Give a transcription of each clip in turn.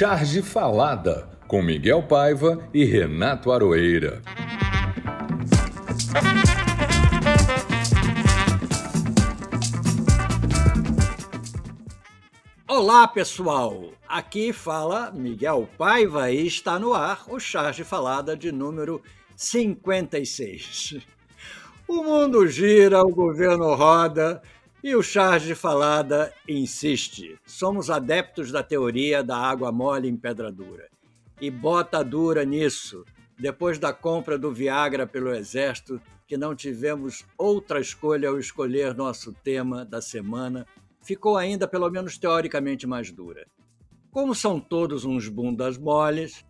Charge Falada, com Miguel Paiva e Renato Aroeira. Olá, pessoal! Aqui fala Miguel Paiva e está no ar o Charge Falada de número 56. O mundo gira, o governo roda e o Charge Falada insiste. Somos adeptos da teoria da água mole em pedra dura. E bota dura nisso. Depois da compra do Viagra pelo Exército, que não tivemos outra escolha ao escolher nosso tema da semana, ficou ainda pelo menos teoricamente mais dura. Como são todos uns bundas moles,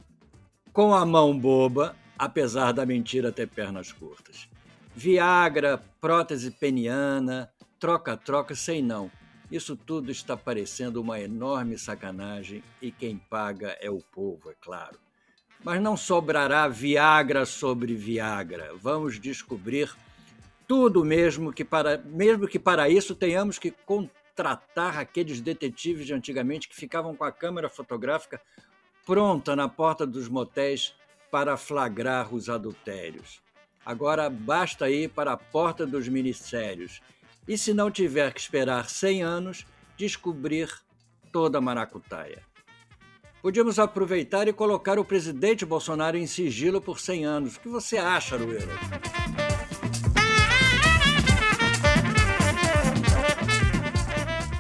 com a mão boba, apesar da mentira ter pernas curtas. Viagra, prótese peniana, troca-troca, sei não. Isso tudo está parecendo uma enorme sacanagem e quem paga é o povo, é claro. Mas não sobrará Viagra sobre Viagra. Vamos descobrir tudo mesmo que para mesmo que para isso tenhamos que contratar aqueles detetives de antigamente que ficavam com a câmera fotográfica pronta na porta dos motéis para flagrar os adultérios. Agora basta ir para a porta dos ministérios e, se não tiver que esperar 100 anos, descobrir toda a maracutaia. Podíamos aproveitar e colocar o presidente Bolsonaro em sigilo por 100 anos. O que você acha, Arueira?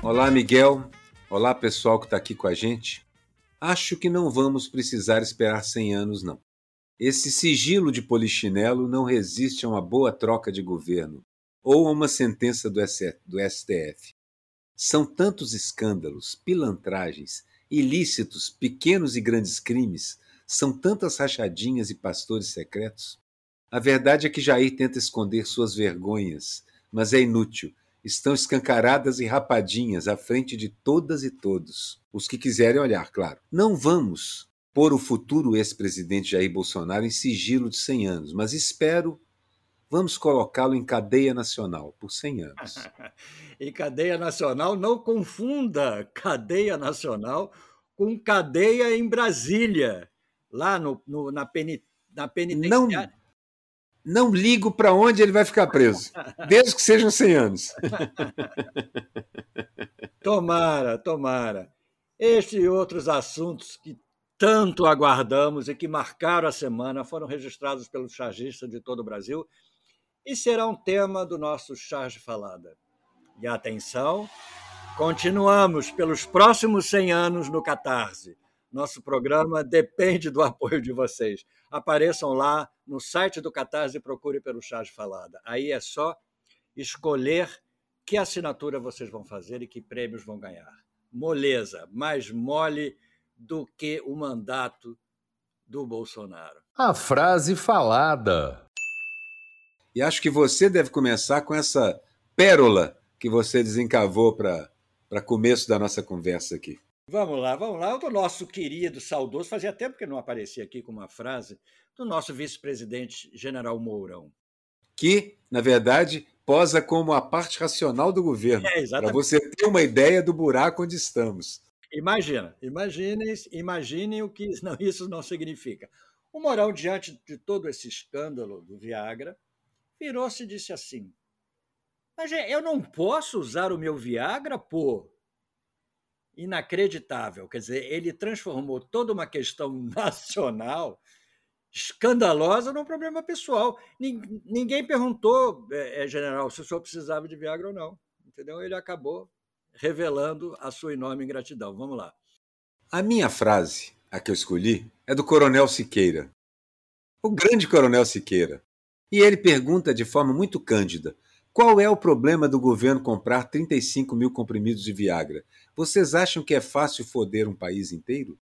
Olá, Miguel. Olá, pessoal que está aqui com a gente. Acho que não vamos precisar esperar 100 anos, não. Esse sigilo de polichinelo não resiste a uma boa troca de governo ou a uma sentença do STF. São tantos escândalos, pilantragens, ilícitos, pequenos e grandes crimes, são tantas rachadinhas e pastores secretos. A verdade é que Jair tenta esconder suas vergonhas, mas é inútil. Estão escancaradas e rapadinhas à frente de todas e todos. Os que quiserem olhar, claro. Não vamos pôr o futuro ex-presidente Jair Bolsonaro em sigilo de 100 anos, mas espero Vamos colocá-lo em cadeia nacional por 100 anos. em cadeia nacional, não confunda cadeia nacional com cadeia em Brasília, lá no, no na, peni, na penitenciária. Não, não ligo para onde ele vai ficar preso, desde que sejam 100 anos. tomara, tomara. Este e outros assuntos que tanto aguardamos e que marcaram a semana foram registrados pelos chargistas de todo o Brasil e será um tema do nosso Charge Falada. E atenção, continuamos pelos próximos 100 anos no Catarse. Nosso programa depende do apoio de vocês. Apareçam lá no site do Catarse e procure pelo Charge Falada. Aí é só escolher que assinatura vocês vão fazer e que prêmios vão ganhar. Moleza, mais mole do que o mandato do Bolsonaro. A frase falada. E acho que você deve começar com essa pérola que você desencavou para começo da nossa conversa aqui. Vamos lá, vamos lá. O nosso querido, saudoso, fazia tempo que não aparecia aqui com uma frase, do nosso vice-presidente, general Mourão. Que, na verdade, posa como a parte racional do governo, é, para você ter uma ideia do buraco onde estamos. Imagina, imaginem, imaginem o que não, isso não significa. O Mourão, diante de todo esse escândalo do Viagra, virou-se e disse assim: Mas eu não posso usar o meu Viagra, pô. Inacreditável. Quer dizer, ele transformou toda uma questão nacional escandalosa num problema pessoal. Ninguém perguntou, é, general, se o senhor precisava de Viagra ou não. Entendeu? Ele acabou revelando a sua enorme ingratidão. Vamos lá. A minha frase, a que eu escolhi, é do Coronel Siqueira. O grande Coronel Siqueira. E ele pergunta de forma muito cândida: qual é o problema do governo comprar 35 mil comprimidos de Viagra? Vocês acham que é fácil foder um país inteiro?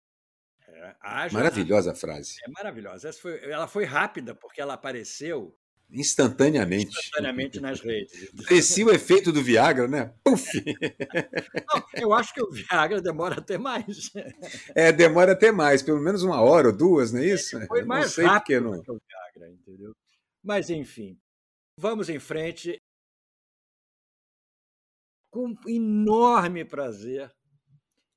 É, haja... Maravilhosa frase. É maravilhosa. Foi, ela foi rápida, porque ela apareceu instantaneamente. Instantaneamente nas redes. Parecia o efeito do Viagra, né? Puf! Não, eu acho que o Viagra demora até mais. É, demora até mais, pelo menos uma hora ou duas, não é isso? Foi mais não sei rápido não. que o Viagra, entendeu? Mas, enfim, vamos em frente. Com enorme prazer,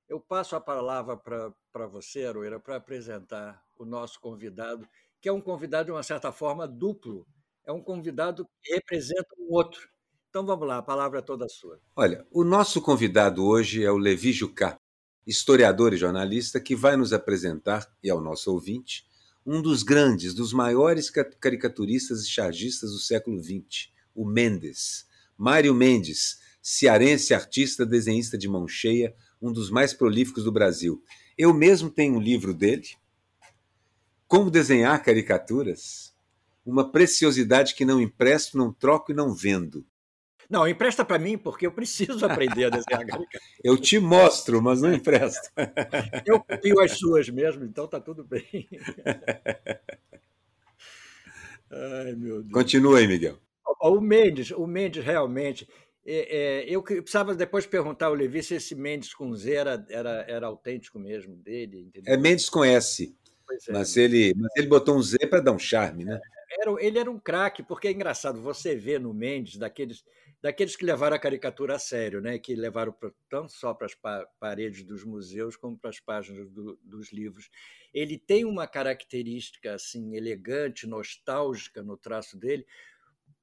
eu passo a palavra para você, Aroeira, para apresentar o nosso convidado, que é um convidado, de uma certa forma, duplo. É um convidado que representa um outro. Então vamos lá, a palavra é toda sua. Olha, o nosso convidado hoje é o Levi Jucá, historiador e jornalista, que vai nos apresentar, e ao nosso ouvinte, um dos grandes, dos maiores caricaturistas e chargistas do século XX, o Mendes. Mário Mendes, cearense, artista, desenhista de mão cheia, um dos mais prolíficos do Brasil. Eu mesmo tenho um livro dele, Como Desenhar Caricaturas, uma preciosidade que não empresto, não troco e não vendo. Não, empresta para mim, porque eu preciso aprender a desenhar caricatura. eu te mostro, mas não empresto. eu copio as suas mesmo, então tá tudo bem. Ai, meu Deus. Continua aí, Miguel. O Mendes, o Mendes realmente. É, é, eu precisava depois perguntar ao Levi se esse Mendes com Z era, era, era autêntico mesmo dele. Entendeu? É Mendes com S. É, mas, ele, mas ele botou um Z para dar um charme, né? Era, ele era um craque, porque é engraçado, você vê no Mendes daqueles daqueles que levaram a caricatura a sério, né? que levaram pra, tanto só para as pa paredes dos museus como para as páginas do, dos livros. Ele tem uma característica assim elegante, nostálgica no traço dele,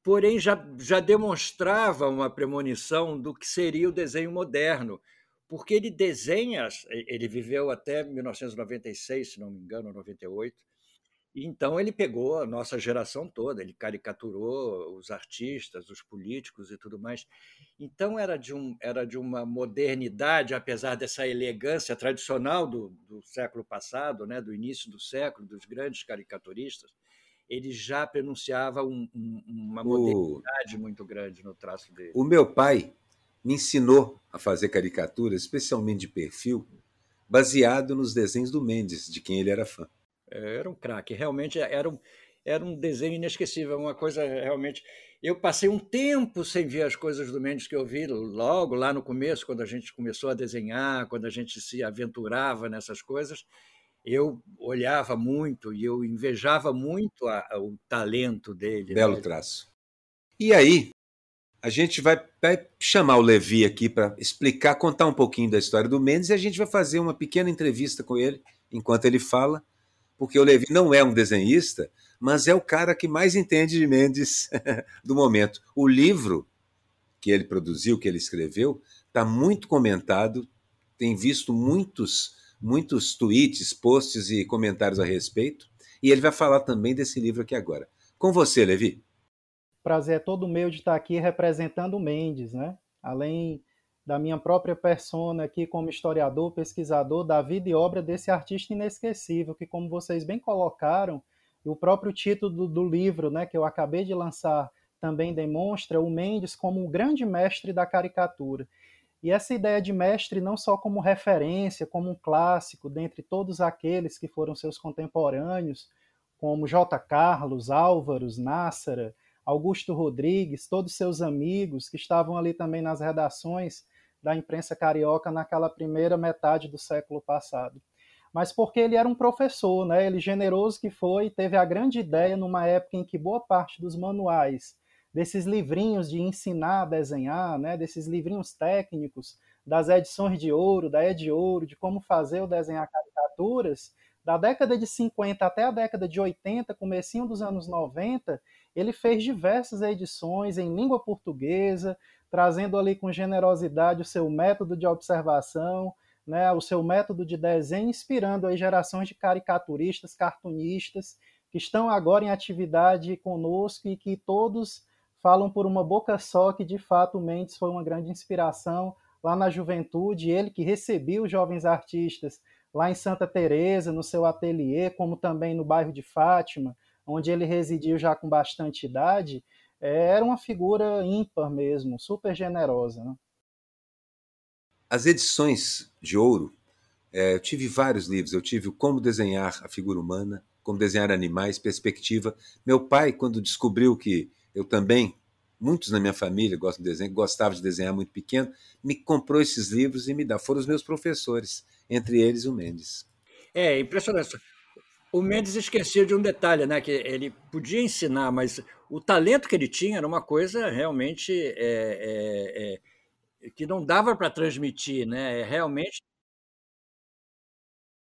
porém já, já demonstrava uma premonição do que seria o desenho moderno, porque ele desenha, ele viveu até 1996, se não me engano, 98, então ele pegou a nossa geração toda, ele caricaturou os artistas, os políticos e tudo mais. Então era de, um, era de uma modernidade, apesar dessa elegância tradicional do, do século passado, né, do início do século, dos grandes caricaturistas, ele já pronunciava um, um, uma modernidade o, muito grande no traço dele. O meu pai me ensinou a fazer caricaturas, especialmente de perfil, baseado nos desenhos do Mendes, de quem ele era fã. Era um craque, realmente era um, era um desenho inesquecível, uma coisa realmente. Eu passei um tempo sem ver as coisas do Mendes que eu vi logo lá no começo, quando a gente começou a desenhar, quando a gente se aventurava nessas coisas. Eu olhava muito e eu invejava muito a, a, o talento dele. Belo né? traço. E aí, a gente vai, vai chamar o Levi aqui para explicar, contar um pouquinho da história do Mendes e a gente vai fazer uma pequena entrevista com ele enquanto ele fala porque o Levi não é um desenhista, mas é o cara que mais entende de Mendes do momento. O livro que ele produziu, que ele escreveu, está muito comentado, tem visto muitos, muitos tweets, posts e comentários a respeito, e ele vai falar também desse livro aqui agora. Com você, Levi. Prazer é todo meu de estar aqui representando o Mendes, né? Além da minha própria persona aqui como historiador, pesquisador da vida e obra desse artista inesquecível, que como vocês bem colocaram, o próprio título do, do livro, né, que eu acabei de lançar, também demonstra o Mendes como um grande mestre da caricatura. E essa ideia de mestre não só como referência, como um clássico dentre todos aqueles que foram seus contemporâneos, como J. Carlos, Álvaros, Nássara, Augusto Rodrigues, todos seus amigos que estavam ali também nas redações da imprensa carioca naquela primeira metade do século passado. Mas porque ele era um professor, né? ele generoso que foi, teve a grande ideia numa época em que boa parte dos manuais, desses livrinhos de ensinar a desenhar, né? desses livrinhos técnicos, das edições de ouro, da Ed Ouro, de como fazer ou desenhar caricaturas, da década de 50 até a década de 80, comecinho dos anos 90, ele fez diversas edições em língua portuguesa, trazendo ali com generosidade o seu método de observação, né, o seu método de desenho, inspirando aí gerações de caricaturistas, cartunistas, que estão agora em atividade conosco e que todos falam por uma boca só que de fato Mendes foi uma grande inspiração lá na juventude, ele que recebia os jovens artistas lá em Santa Teresa, no seu ateliê, como também no bairro de Fátima, onde ele residiu já com bastante idade, era uma figura ímpar mesmo, super generosa. Né? As edições de ouro, é, eu tive vários livros. Eu tive o Como Desenhar a Figura Humana, Como Desenhar Animais, Perspectiva. Meu pai, quando descobriu que eu também, muitos na minha família gostam de desenho, gostava de desenhar muito pequeno, me comprou esses livros e me dá. Foram os meus professores, entre eles o Mendes. É impressionante. O Mendes esquecia de um detalhe, né? Que ele podia ensinar, mas o talento que ele tinha era uma coisa realmente é, é, é, que não dava para transmitir, né? É realmente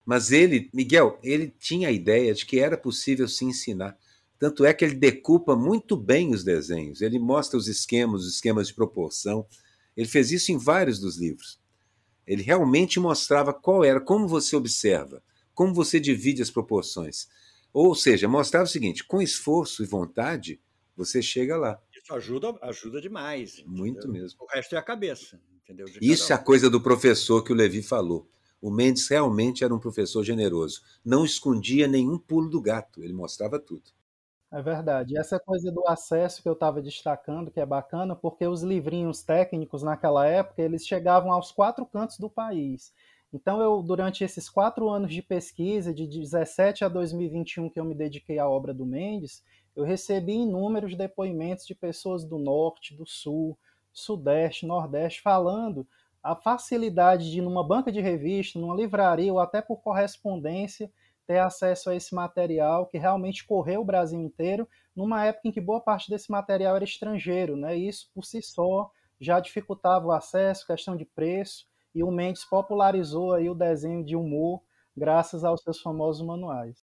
Mas ele, Miguel, ele tinha a ideia de que era possível se ensinar. Tanto é que ele decupa muito bem os desenhos, ele mostra os esquemas, os esquemas de proporção. Ele fez isso em vários dos livros. Ele realmente mostrava qual era, como você observa, como você divide as proporções. Ou seja, mostrava o seguinte: com esforço e vontade, você chega lá. Isso ajuda, ajuda demais. Entendeu? Muito mesmo. O resto é a cabeça. Entendeu? Isso é a coisa do professor que o Levi falou. O Mendes realmente era um professor generoso. Não escondia nenhum pulo do gato, ele mostrava tudo. É verdade. Essa coisa do acesso que eu estava destacando, que é bacana, porque os livrinhos técnicos naquela época, eles chegavam aos quatro cantos do país. Então, eu, durante esses quatro anos de pesquisa, de 17 a 2021, que eu me dediquei à obra do Mendes, eu recebi inúmeros depoimentos de pessoas do norte, do sul, sudeste, nordeste, falando a facilidade de, numa banca de revista, numa livraria ou até por correspondência, ter acesso a esse material que realmente correu o Brasil inteiro, numa época em que boa parte desse material era estrangeiro, né? Isso por si só já dificultava o acesso, questão de preço, e o Mendes popularizou aí o desenho de humor graças aos seus famosos manuais.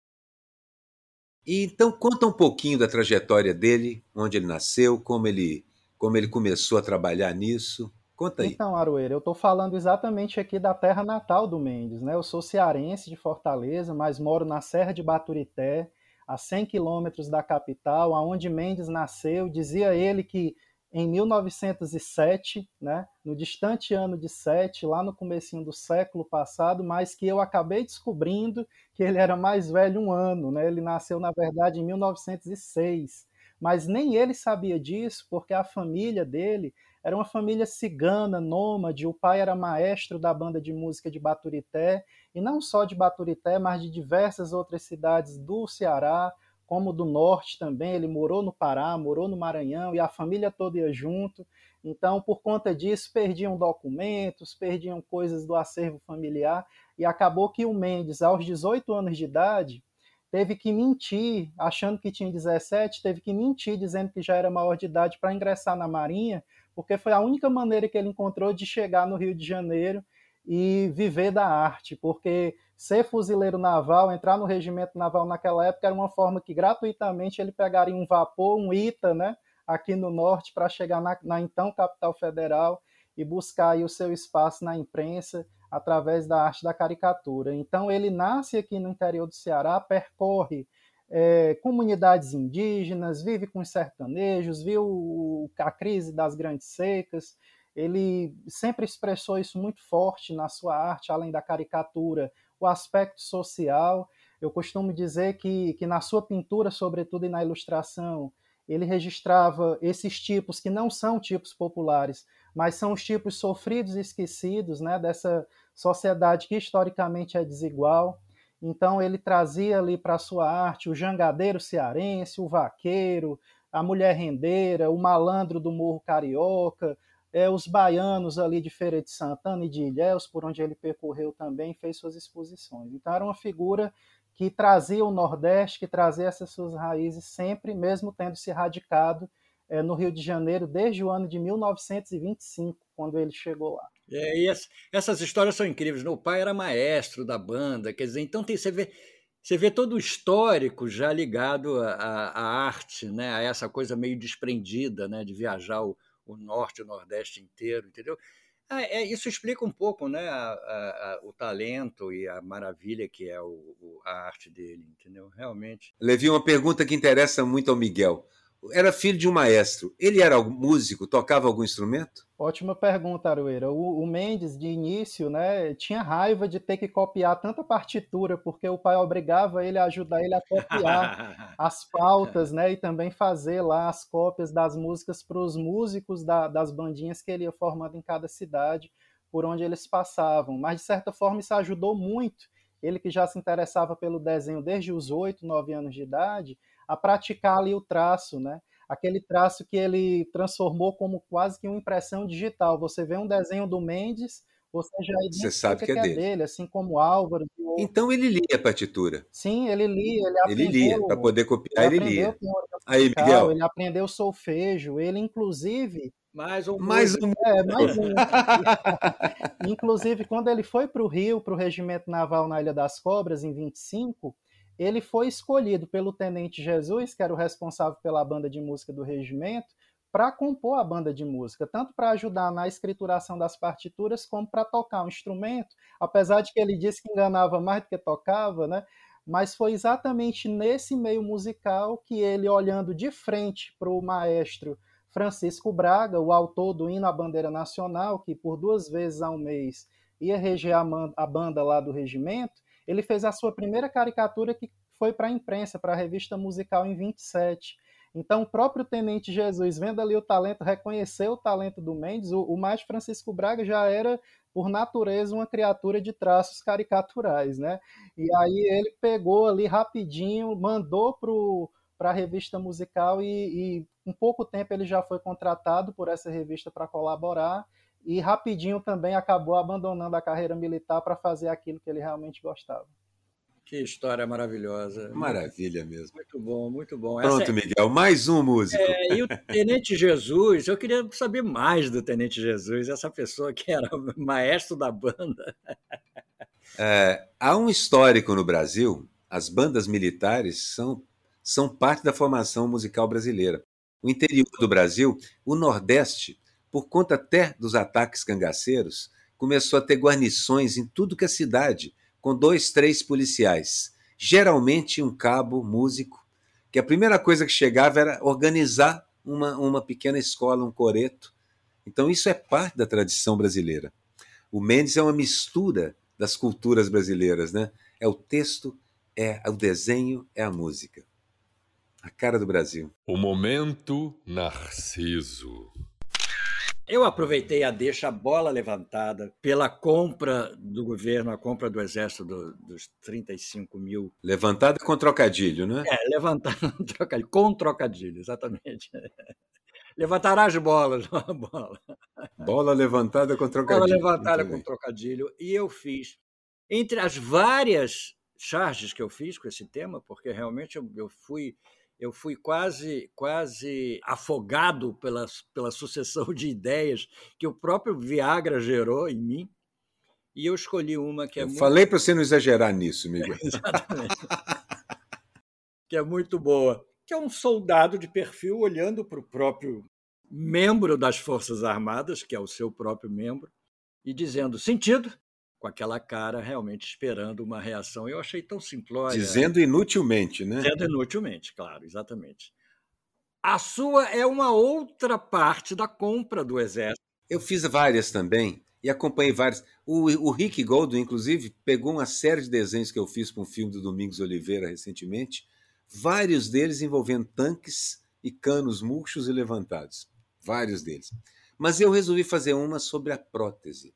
E então conta um pouquinho da trajetória dele, onde ele nasceu, como ele como ele começou a trabalhar nisso. Conta aí. Então, Aroeira, eu estou falando exatamente aqui da terra natal do Mendes. Né? Eu sou cearense de Fortaleza, mas moro na Serra de Baturité, a 100 quilômetros da capital, aonde Mendes nasceu. Dizia ele que em 1907, né, no distante ano de 7, lá no comecinho do século passado, mas que eu acabei descobrindo que ele era mais velho um ano. Né? Ele nasceu, na verdade, em 1906. Mas nem ele sabia disso, porque a família dele era uma família cigana, nômade. O pai era maestro da banda de música de Baturité, e não só de Baturité, mas de diversas outras cidades do Ceará, como do norte também. Ele morou no Pará, morou no Maranhão, e a família toda ia junto. Então, por conta disso, perdiam documentos, perdiam coisas do acervo familiar, e acabou que o Mendes, aos 18 anos de idade, teve que mentir, achando que tinha 17, teve que mentir dizendo que já era maior de idade para ingressar na Marinha, porque foi a única maneira que ele encontrou de chegar no Rio de Janeiro e viver da arte, porque ser fuzileiro naval, entrar no regimento naval naquela época era uma forma que gratuitamente ele pegaria um vapor, um ITA, né, aqui no norte para chegar na, na, então capital federal e buscar o seu espaço na imprensa através da arte da caricatura. Então ele nasce aqui no interior do Ceará, percorre é, comunidades indígenas, vive com os sertanejos, viu a crise das grandes secas. Ele sempre expressou isso muito forte na sua arte, além da caricatura, o aspecto social. Eu costumo dizer que, que na sua pintura, sobretudo e na ilustração, ele registrava esses tipos que não são tipos populares, mas são os tipos sofridos e esquecidos né, dessa sociedade que historicamente é desigual. Então ele trazia ali para a sua arte o jangadeiro cearense, o vaqueiro, a mulher rendeira, o malandro do Morro Carioca, é, os baianos ali de Feira de Santana e de Ilhéus, por onde ele percorreu também, fez suas exposições. Então era uma figura que trazia o Nordeste, que trazia essas suas raízes sempre, mesmo tendo se radicado é, no Rio de Janeiro desde o ano de 1925, quando ele chegou lá. É, e as, essas histórias são incríveis. Né? O pai era maestro da banda, quer dizer, então tem, você, vê, você vê todo o histórico já ligado à, arte, né? a essa coisa meio desprendida né? de viajar o, o norte o nordeste inteiro, entendeu? Ah, é, isso explica um pouco né, a, a, o talento e a maravilha que é o, o, a arte dele, entendeu? Realmente. Levi, uma pergunta que interessa muito ao Miguel era filho de um maestro. Ele era músico, tocava algum instrumento? Ótima pergunta, Arueira. O, o, Mendes, de início, né, tinha raiva de ter que copiar tanta partitura, porque o pai obrigava ele a ajudar ele a copiar as pautas, né, e também fazer lá as cópias das músicas para os músicos da, das bandinhas que ele ia formando em cada cidade, por onde eles passavam. Mas, de certa forma, isso ajudou muito. Ele que já se interessava pelo desenho desde os oito, nove anos de idade, a praticar ali o traço, né? Aquele traço que ele transformou como quase que uma impressão digital. Você vê um desenho do Mendes, você já você sabe que, é, que é dele. dele. assim como Álvaro. Então ele lia a partitura. Sim, ele lia. Ele, aprendeu, ele lia, para poder copiar, ele, ele lia. Aí, Miguel. Ele aprendeu solfejo, ele inclusive mais um. Mais um. É, mais um. Inclusive, quando ele foi para o Rio, para o Regimento Naval na Ilha das Cobras, em 25, ele foi escolhido pelo Tenente Jesus, que era o responsável pela banda de música do regimento, para compor a banda de música, tanto para ajudar na escrituração das partituras, como para tocar um instrumento, apesar de que ele disse que enganava mais do que tocava, né? Mas foi exatamente nesse meio musical que ele, olhando de frente para o maestro Francisco Braga, o autor do hino à bandeira nacional, que por duas vezes ao mês ia reger a banda lá do regimento, ele fez a sua primeira caricatura que foi para a imprensa, para a revista musical em 27. Então, o próprio Tenente Jesus, vendo ali o talento, reconheceu o talento do Mendes. O, o Maestro Francisco Braga já era, por natureza, uma criatura de traços caricaturais, né? E aí ele pegou ali rapidinho, mandou para a revista musical e, e em pouco tempo ele já foi contratado por essa revista para colaborar e rapidinho também acabou abandonando a carreira militar para fazer aquilo que ele realmente gostava. Que história maravilhosa. Maravilha mesmo. Muito bom, muito bom. Pronto, Essa... Miguel, mais um músico. É, e o Tenente Jesus, eu queria saber mais do Tenente Jesus, essa pessoa que era maestro da banda. É, há um histórico no Brasil, as bandas militares são são parte da formação musical brasileira. O interior do Brasil, o Nordeste, por conta até dos ataques cangaceiros, começou a ter guarnições em tudo que é cidade, com dois, três policiais. Geralmente um cabo, músico, que a primeira coisa que chegava era organizar uma, uma pequena escola, um coreto. Então isso é parte da tradição brasileira. O Mendes é uma mistura das culturas brasileiras, né? É o texto, é o desenho, é a música. A cara do Brasil. O momento Narciso. Eu aproveitei a deixa a bola levantada pela compra do governo, a compra do Exército do, dos 35 mil. Levantada com trocadilho, né? É, levantada com trocadilho, com trocadilho, exatamente. Levantará as bolas, a bola. Bola levantada com trocadilho. Bola levantada com trocadilho. E eu fiz, entre as várias charges que eu fiz com esse tema, porque realmente eu, eu fui eu fui quase quase afogado pela, pela sucessão de ideias que o próprio Viagra gerou em mim. E eu escolhi uma que é eu muito... Falei para você não exagerar nisso, Miguel. Exatamente. que é muito boa. Que é um soldado de perfil olhando para o próprio membro das Forças Armadas, que é o seu próprio membro, e dizendo: sentido, com aquela cara realmente esperando uma reação. Eu achei tão simplória. Dizendo inutilmente, né? Dizendo inutilmente, claro, exatamente. A sua é uma outra parte da compra do Exército. Eu fiz várias também e acompanhei várias. O, o Rick Goldwyn, inclusive, pegou uma série de desenhos que eu fiz para um filme do Domingos Oliveira recentemente, vários deles envolvendo tanques e canos murchos e levantados. Vários deles. Mas eu resolvi fazer uma sobre a prótese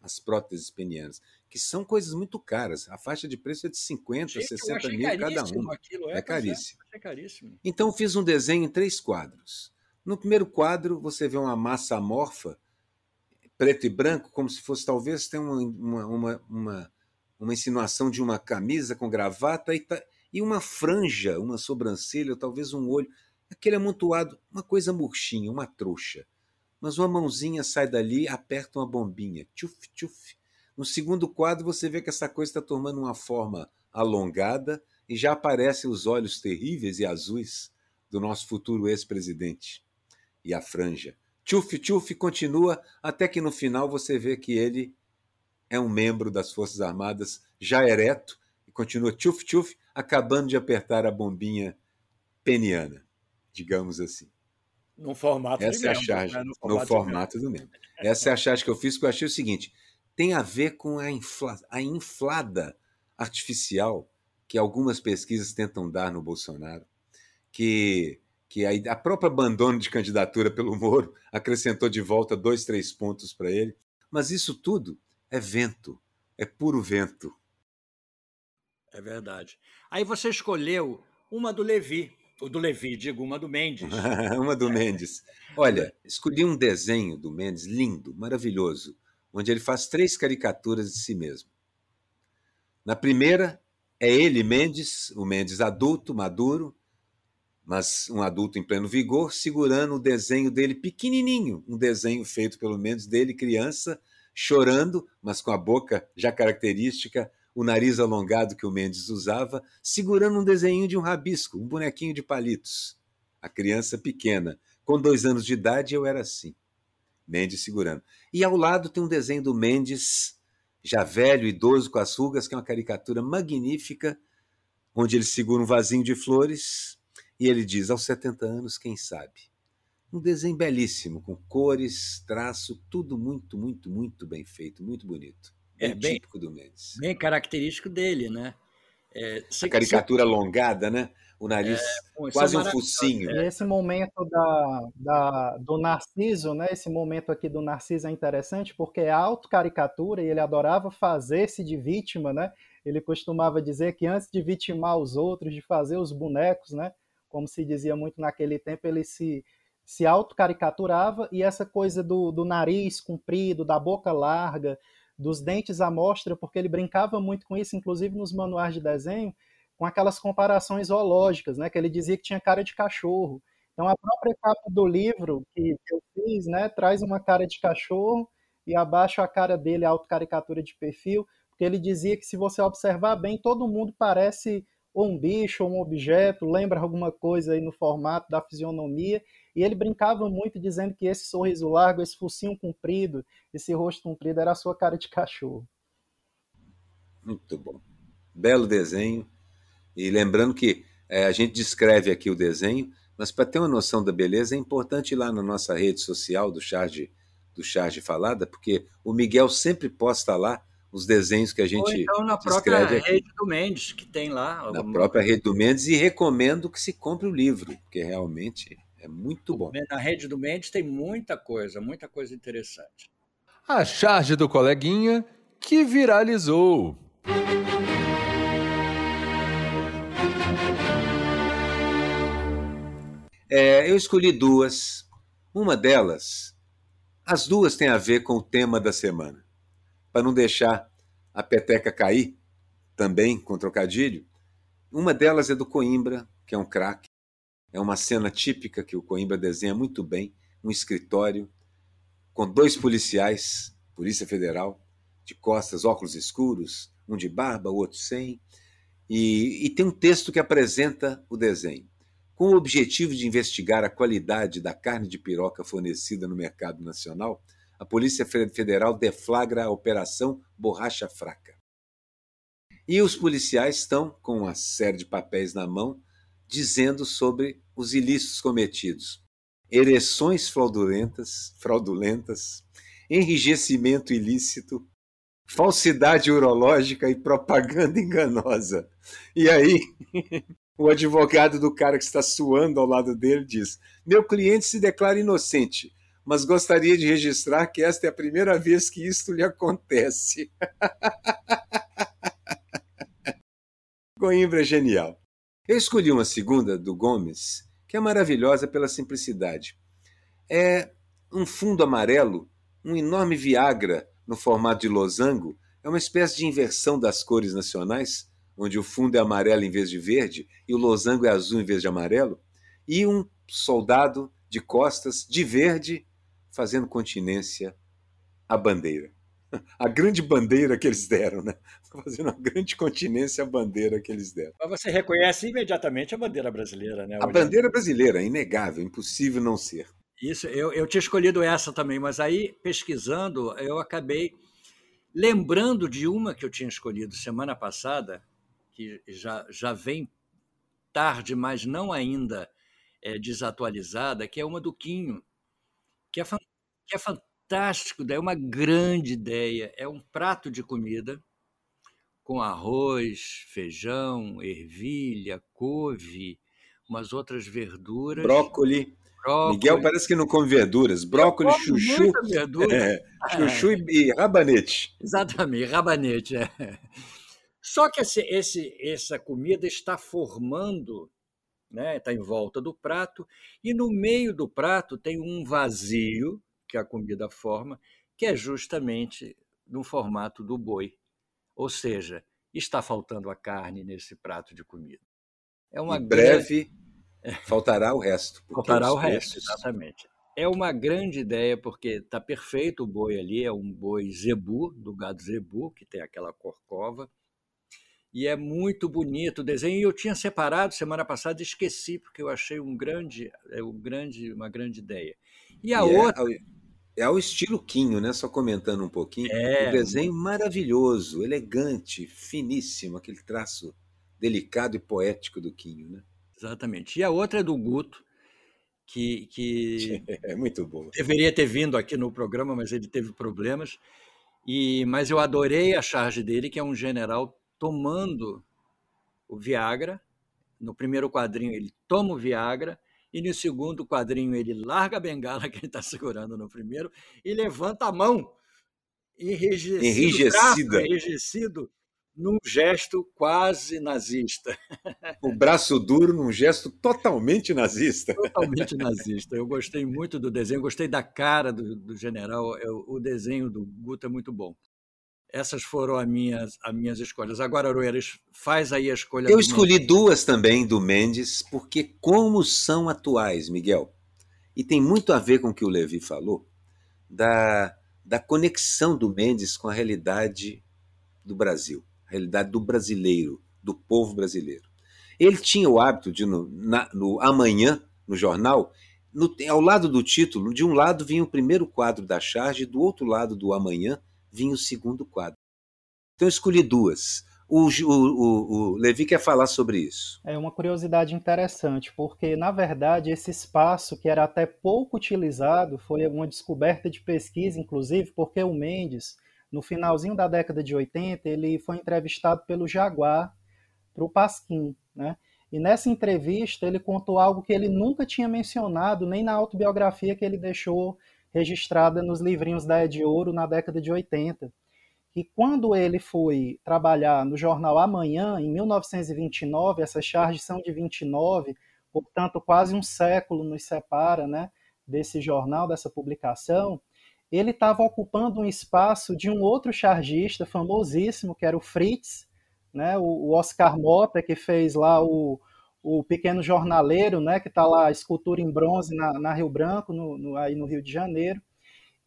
as próteses penianas, que são coisas muito caras. A faixa de preço é de 50, Gente, 60 mil cada uma. Aquilo, é, é caríssimo. É, caríssimo. Então fiz um desenho em três quadros. No primeiro quadro, você vê uma massa amorfa, preto e branco, como se fosse talvez tem uma, uma, uma, uma, uma insinuação de uma camisa com gravata e, tá, e uma franja, uma sobrancelha, ou talvez um olho. Aquele amontoado, uma coisa murchinha, uma trouxa mas uma mãozinha sai dali aperta uma bombinha. Tchuf, tchuf. No segundo quadro, você vê que essa coisa está tomando uma forma alongada e já aparecem os olhos terríveis e azuis do nosso futuro ex-presidente. E a franja. Tchuf, tchuf continua até que no final você vê que ele é um membro das Forças Armadas já ereto e continua tchuf, tchuf, acabando de apertar a bombinha peniana, digamos assim. No formato Essa de é membro, a charge, né? no formato, no formato do membro. Essa é a charge que eu fiz, que eu achei o seguinte: tem a ver com a, infla, a inflada artificial que algumas pesquisas tentam dar no Bolsonaro, que, que a, a própria abandono de candidatura pelo Moro acrescentou de volta dois, três pontos para ele. Mas isso tudo é vento, é puro vento. É verdade. Aí você escolheu uma do Levi, do Levi, digo, uma do Mendes. uma do Mendes. Olha, escolhi um desenho do Mendes lindo, maravilhoso, onde ele faz três caricaturas de si mesmo. Na primeira, é ele, Mendes, o Mendes adulto, maduro, mas um adulto em pleno vigor, segurando o desenho dele pequenininho, um desenho feito pelo Mendes dele, criança, chorando, mas com a boca já característica, o nariz alongado que o Mendes usava, segurando um desenho de um rabisco, um bonequinho de palitos. A criança pequena, com dois anos de idade, eu era assim. Mendes segurando. E ao lado tem um desenho do Mendes, já velho, idoso, com as rugas, que é uma caricatura magnífica, onde ele segura um vasinho de flores e ele diz: aos 70 anos, quem sabe? Um desenho belíssimo, com cores, traço, tudo muito, muito, muito bem feito, muito bonito. É, bem típico do Mendes. Bem característico dele, né? É, a caricatura alongada, né? O nariz é, quase um focinho. E esse momento da, da, do Narciso, né? Esse momento aqui do Narciso é interessante porque é autocaricatura e ele adorava fazer-se de vítima, né? Ele costumava dizer que antes de vitimar os outros, de fazer os bonecos, né? Como se dizia muito naquele tempo, ele se se autocaricaturava e essa coisa do, do nariz comprido, da boca larga, dos dentes à mostra, porque ele brincava muito com isso, inclusive nos manuais de desenho, com aquelas comparações zoológicas, né, que ele dizia que tinha cara de cachorro. Então a própria capa do livro que, eu fiz, né, traz uma cara de cachorro e abaixo a cara dele, a autocaricatura de perfil, porque ele dizia que se você observar bem, todo mundo parece ou um bicho ou um objeto, lembra alguma coisa aí no formato da fisionomia, e ele brincava muito dizendo que esse sorriso largo, esse focinho comprido, esse rosto comprido era a sua cara de cachorro. Muito bom. Belo desenho. E lembrando que é, a gente descreve aqui o desenho, mas para ter uma noção da beleza é importante ir lá na nossa rede social do Charge, do Charge Falada, porque o Miguel sempre posta lá os desenhos que a gente. Ou então na própria rede do Mendes, que tem lá. Alguma... Na própria rede do Mendes, e recomendo que se compre o livro, porque realmente é muito bom. Na rede do Mendes tem muita coisa, muita coisa interessante. A charge do coleguinha que viralizou. É, eu escolhi duas. Uma delas, as duas têm a ver com o tema da semana. Para não deixar a peteca cair, também com trocadilho, uma delas é do Coimbra, que é um craque. É uma cena típica que o Coimbra desenha muito bem, um escritório com dois policiais, Polícia Federal, de costas, óculos escuros, um de barba, o outro sem, e, e tem um texto que apresenta o desenho. Com o objetivo de investigar a qualidade da carne de piroca fornecida no mercado nacional, a Polícia Federal deflagra a Operação Borracha Fraca. E os policiais estão com uma série de papéis na mão dizendo sobre os ilícitos cometidos: ereções fraudulentas, fraudulentas, enrijecimento ilícito, falsidade urológica e propaganda enganosa. E aí, o advogado do cara que está suando ao lado dele diz: Meu cliente se declara inocente, mas gostaria de registrar que esta é a primeira vez que isto lhe acontece. Coimbra é genial. Eu escolhi uma segunda do Gomes, que é maravilhosa pela simplicidade. É um fundo amarelo, um enorme Viagra no formato de losango, é uma espécie de inversão das cores nacionais, onde o fundo é amarelo em vez de verde e o losango é azul em vez de amarelo, e um soldado de costas de verde fazendo continência à bandeira a grande bandeira que eles deram, né? Fazendo uma grande continência à bandeira que eles deram. Mas você reconhece imediatamente a bandeira brasileira, né? A bandeira brasileira, é inegável, impossível não ser. Isso, eu, eu tinha escolhido essa também, mas aí, pesquisando, eu acabei lembrando de uma que eu tinha escolhido semana passada, que já, já vem tarde, mas não ainda é, desatualizada, que é uma do Quinho, que é, que é fantástica fantástico, é uma grande ideia. É um prato de comida com arroz, feijão, ervilha, couve, umas outras verduras. Brócoli. Brócoli. Miguel parece que não come verduras. Brócoli, chuchu. Verdura. É, chuchu é. e rabanete. Exatamente, rabanete. É. Só que esse, esse, essa comida está formando, né, está em volta do prato, e no meio do prato tem um vazio que a comida forma, que é justamente no formato do boi. Ou seja, está faltando a carne nesse prato de comida. É uma em breve grande... faltará o resto. Faltará o resto, exatamente. É uma grande ideia, porque está perfeito o boi ali, é um boi zebu, do gado zebu, que tem aquela corcova, e é muito bonito o desenho. E eu tinha separado semana passada, esqueci, porque eu achei um grande, é um grande, uma grande ideia. E a E é outra. ao, é ao estilo Quinho, né? Só comentando um pouquinho. O É, desenho maravilhoso, elegante, finíssimo, aquele traço delicado e poético do Quinho, né? exatamente. E a outra é do Guto, que, que É muito boa. deveria ter vindo aqui no programa, mas ele teve problemas. E, mas eu adorei a charge dele, que é um general tomando o Viagra. No primeiro quadrinho ele toma o Viagra e no segundo quadrinho ele larga a bengala que ele está segurando no primeiro e levanta a mão enrijecido, Enrijecida. braço enrijecido, num gesto quase nazista, O braço duro num gesto totalmente nazista. totalmente nazista. Eu gostei muito do desenho, gostei da cara do, do general, eu- o desenho do Guto é muito bom. Essas foram as minhas, as minhas escolhas. Agora, Aroeiras, faz aí a escolha Eu escolhi duas também do Mendes, porque como são atuais, Miguel, e tem muito a ver com o que o Levi falou, da, da conexão do Mendes com a realidade do Brasil, a realidade do brasileiro, do povo brasileiro. Ele tinha o hábito de, no, na- no amanhã, no jornal, no- ao lado do título, de um lado vinha o primeiro quadro da charge, do outro lado do amanhã vinha o segundo quadro. Então eu escolhi duas. O, o, o Levi quer falar sobre isso. É uma curiosidade interessante, porque, na verdade, esse espaço, que era até pouco utilizado, foi uma descoberta de pesquisa, inclusive, porque o Mendes, no finalzinho da década de 80, ele foi entrevistado pelo Jaguar para o Pasquim, né? E nessa entrevista ele contou algo que ele nunca tinha mencionado, nem na autobiografia que ele deixou registrada nos livrinhos da Ed Ouro na década de 80 que quando ele foi trabalhar no jornal Amanhã, em 1929, essas charges são de 29, portanto, quase um século nos separa né, desse jornal, dessa publicação, ele estava ocupando um espaço de um outro chargista famosíssimo, que era o Fritz, né, o Oscar Mota, que fez lá o, o Pequeno Jornaleiro, né, que está lá, escultura em bronze na, na Rio Branco, no, no- aí no Rio de Janeiro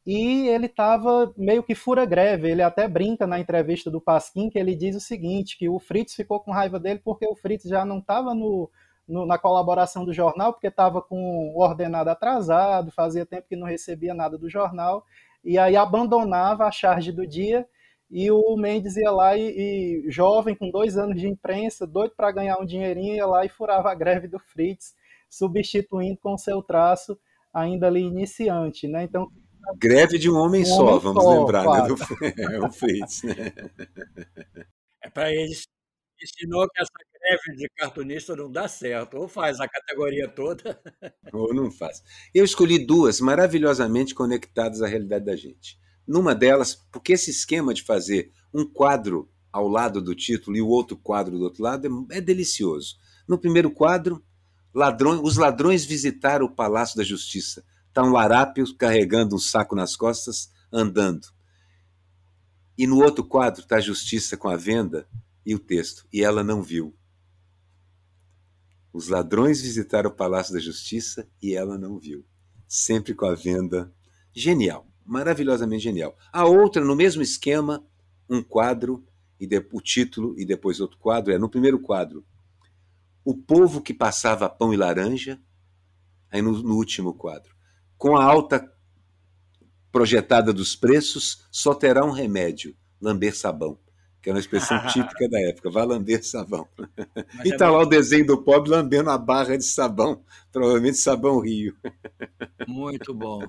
e ele estava meio que fura greve. Ele até brinca na entrevista do Pasquim que ele diz o seguinte, que o Fritz ficou com raiva dele porque o Fritz já não estava no, no- na colaboração do jornal, porque estava com o ordenado atrasado, fazia tempo que não recebia nada do jornal, e aí abandonava a charge do dia, e o Mendes ia lá e, e jovem, com dois anos de imprensa, doido para ganhar um dinheirinho, ia lá e furava a greve do Fritz, substituindo com seu traço ainda ali iniciante, né? Então Greve de um homem Um só, homem vamos só, lembrar, claro. né? Do, é o Fritz, né? É para eles. Ensinou que essa greve de cartunista não dá certo. Ou faz a categoria toda. Ou não faz. Eu escolhi duas maravilhosamente conectadas à realidade da gente. Numa delas, porque esse esquema de fazer um quadro ao lado do título e o outro quadro do outro lado é, é delicioso. No primeiro quadro, ladrões, os ladrões visitaram o Palácio da Justiça. Está um larápio carregando um saco nas costas, andando. E no outro quadro está a Justiça com a venda e o texto. E ela não viu. Os ladrões visitaram o Palácio da Justiça e ela não viu. Sempre com a venda. Genial, maravilhosamente genial. A outra, no mesmo esquema, um quadro, e de, o título e depois outro quadro, é no primeiro quadro. O povo que passava pão e laranja, aí no, no último quadro. Com a alta projetada dos preços, só terá um remédio, lamber sabão, que é uma expressão típica da época, vá lamber sabão. Mas E é tá lá o desenho do pobre lambendo a barra de sabão, provavelmente sabão Rio. Muito bom.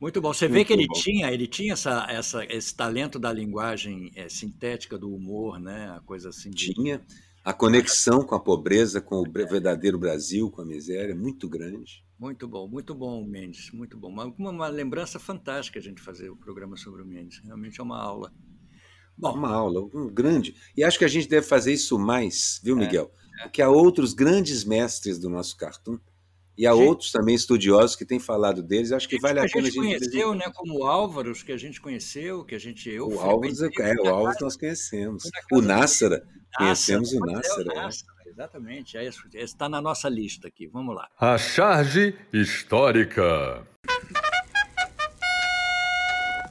Muito bom. Você vê Muito que ele bom. tinha, ele tinha essa, essa, esse talento da linguagem é, sintética, do humor, né? A coisa assim. de- Tinha a conexão com a pobreza, com o verdadeiro Brasil, com a miséria, muito grande. Muito bom, muito bom, Mendes, muito bom. Uma, uma, lembrança fantástica a gente fazer o programa sobre o Mendes. Realmente é uma aula. Bom, Uma aula, um grande. E acho que a gente deve fazer isso mais, É, viu, Miguel? Porque há outros grandes mestres do nosso cartoon e há Gente. outros também estudiosos que têm falado deles. Acho que vale a a pena a gente gente conheceu, né? Como o Álvaro, que a gente conheceu, que a gente eu O frequentei é, o Álvares casa- nós conhecemos. O Nássara, conhecemos o é, Nássara. é. Exatamente, é isso. Está na nossa lista aqui. Vamos lá. A charge histórica.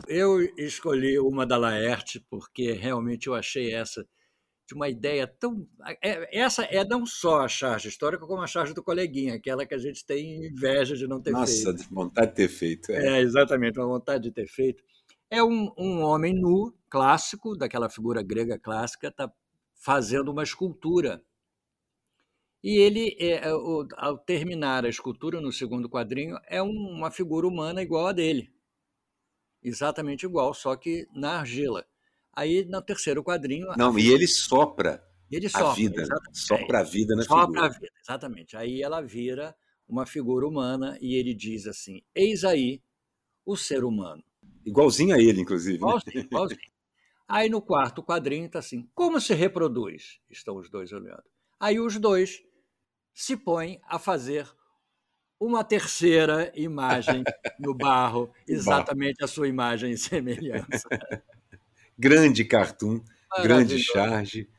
Eu escolhi uma da Laerte porque realmente eu achei essa de uma ideia tão. É, essa é não só a charge histórica, como a charge do coleguinha, aquela que a gente tem inveja de não ter Nossa, feito. Nossa, vontade de ter feito. É. é, exatamente, uma vontade de ter feito. É um, um homem nu, clássico, daquela figura grega clássica, está fazendo uma escultura. E ele, é, ao terminar a escultura no segundo quadrinho, é uma figura humana igual a dele. Exatamente igual, só que na argila. Aí no terceiro quadrinho. Não, e ele sopra. Ele sopra. A vida, sopra a vida na sopra figura. a vida, exatamente. Aí ela vira uma figura humana e ele diz assim: Eis aí o ser humano. Igualzinho a ele, inclusive. Né? Igualzinho, né? igualzinho. Aí no quarto quadrinho está assim: Como se reproduz? Estão os dois olhando. Aí os dois se põem a fazer uma terceira imagem no barro, exatamente a sua imagem e semelhança grande cartoon, grande charge,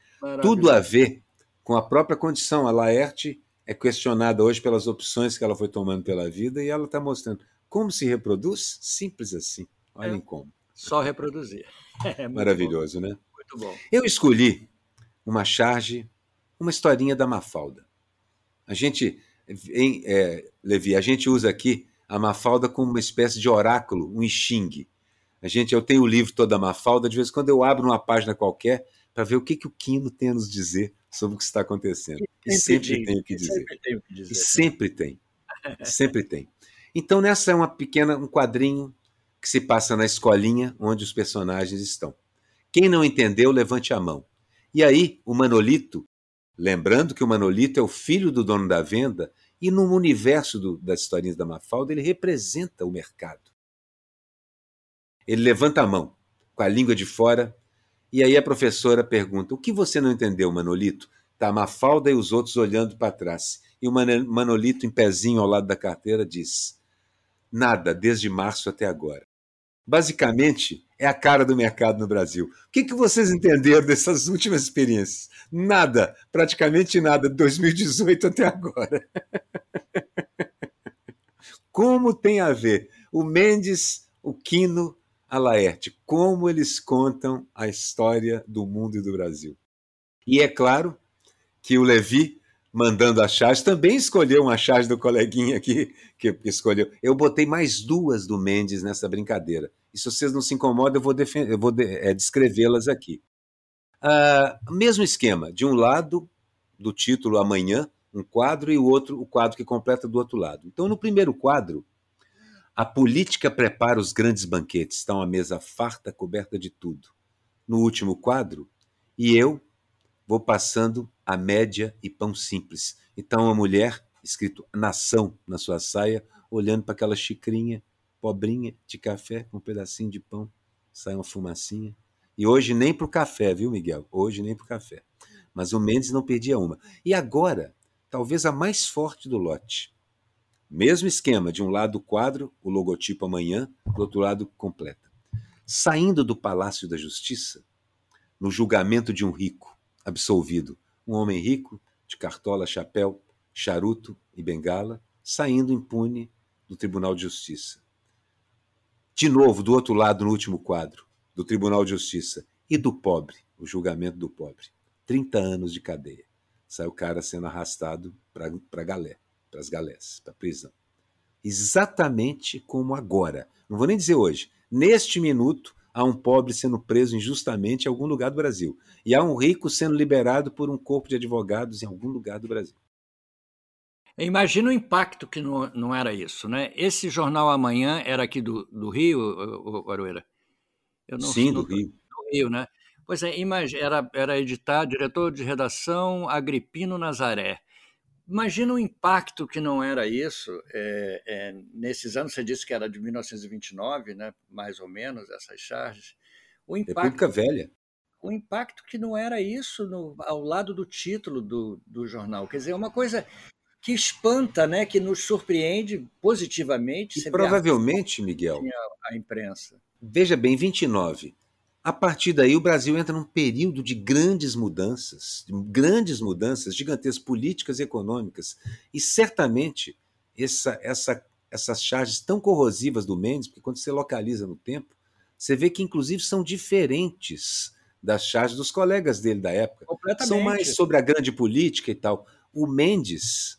tudo a ver com a própria condição. A Laerte é questionada hoje pelas opções que ela foi tomando pela vida e ela está mostrando como se reproduz, simples assim. Olhem é, como. Só reproduzir. É Maravilhoso, bom. né? Muito bom. Eu escolhi uma charge, uma historinha da Mafalda. A gente, em, é, Levi, a gente usa aqui a Mafalda como uma espécie de oráculo, um xingue. A gente, eu tenho o livro toda Mafalda, de vez em quando eu abro uma página qualquer para ver o que, que o Quino tem a nos dizer sobre o que está acontecendo. E sempre, sempre tem o que dizer. Sempre tem o que dizer. E sempre tem. sempre tem. Então, nessa é uma pequena, um quadrinho que se passa na escolinha onde os personagens estão. Quem não entendeu, levante a mão. E aí, o Manolito, lembrando que o Manolito é o filho do dono da venda, e no universo do, das historinhas da Mafalda, ele representa o mercado. Ele levanta a mão, com a língua de fora, e aí a professora pergunta: O que você não entendeu, Manolito? Tá a Mafalda e os outros olhando para trás. E o Manolito, em pezinho ao lado da carteira, diz: Nada, desde março até agora. Basicamente, é a cara do mercado no Brasil. O que, que vocês entenderam dessas últimas experiências? Nada, praticamente nada, de 2018 até agora. Como tem a ver o Mendes, o Quino a Laerte, como eles contam a história do mundo e do Brasil. E é claro que o Levi, mandando a charge, também escolheu uma charge do coleguinha aqui, que escolheu. Eu botei mais duas do Mendes nessa brincadeira. E se vocês não se incomodam, eu vou, vou de é, descrevê-las aqui. Uh, mesmo esquema, de um lado do título Amanhã, um quadro, e o outro, o quadro que completa do outro lado. Então, no primeiro quadro, a política prepara os grandes banquetes, está uma mesa farta, coberta de tudo. No último quadro, e eu vou passando a média e pão simples. Então, uma mulher, escrito nação na sua saia, olhando para aquela xicrinha pobrinha de café com um pedacinho de pão, sai uma fumacinha. E hoje nem para o café, viu, Miguel? Hoje nem para o café. Mas o Mendes não perdia uma. E agora, talvez a mais forte do lote. Mesmo esquema, de um lado o quadro, o logotipo amanhã, do outro lado completa. Saindo do Palácio da Justiça, no julgamento de um rico, absolvido, um homem rico, de cartola, chapéu, charuto e bengala, saindo impune do Tribunal de Justiça. De novo, do outro lado, no último quadro, do Tribunal de Justiça, e do pobre, o julgamento do pobre. 30 anos de cadeia. Sai o cara sendo arrastado para a galé para as galés, para a prisão. Exatamente como agora. Não vou nem dizer hoje. Neste minuto, há um pobre sendo preso injustamente em algum lugar do Brasil. E há um rico sendo liberado por um corpo de advogados em algum lugar do Brasil. Imagina o impacto que não, não era isso, né? Esse jornal Amanhã era aqui do, do Rio, Aroeira? Sim, do Rio. Do Rio, né? Pois é, imagina, era, era editar, diretor de redação Agripino Nazaré. Imagina o impacto que não era isso. É, é, nesses anos, você disse que era de 1929, né, mais ou menos, essas charges. O impacto, República Velha. O impacto que não era isso no, ao lado do título do, do jornal. Quer dizer, é uma coisa que espanta, né, que nos surpreende positivamente. E provavelmente, Miguel. A, a imprensa. Veja bem, 29. A partir daí, o Brasil entra num período de grandes mudanças, grandes mudanças, gigantescas políticas e econômicas. E certamente essa, essa, essas charges tão corrosivas do Mendes, porque quando você localiza no tempo, você vê que inclusive são diferentes das charges dos colegas dele da época. São mais sobre a grande política e tal. O Mendes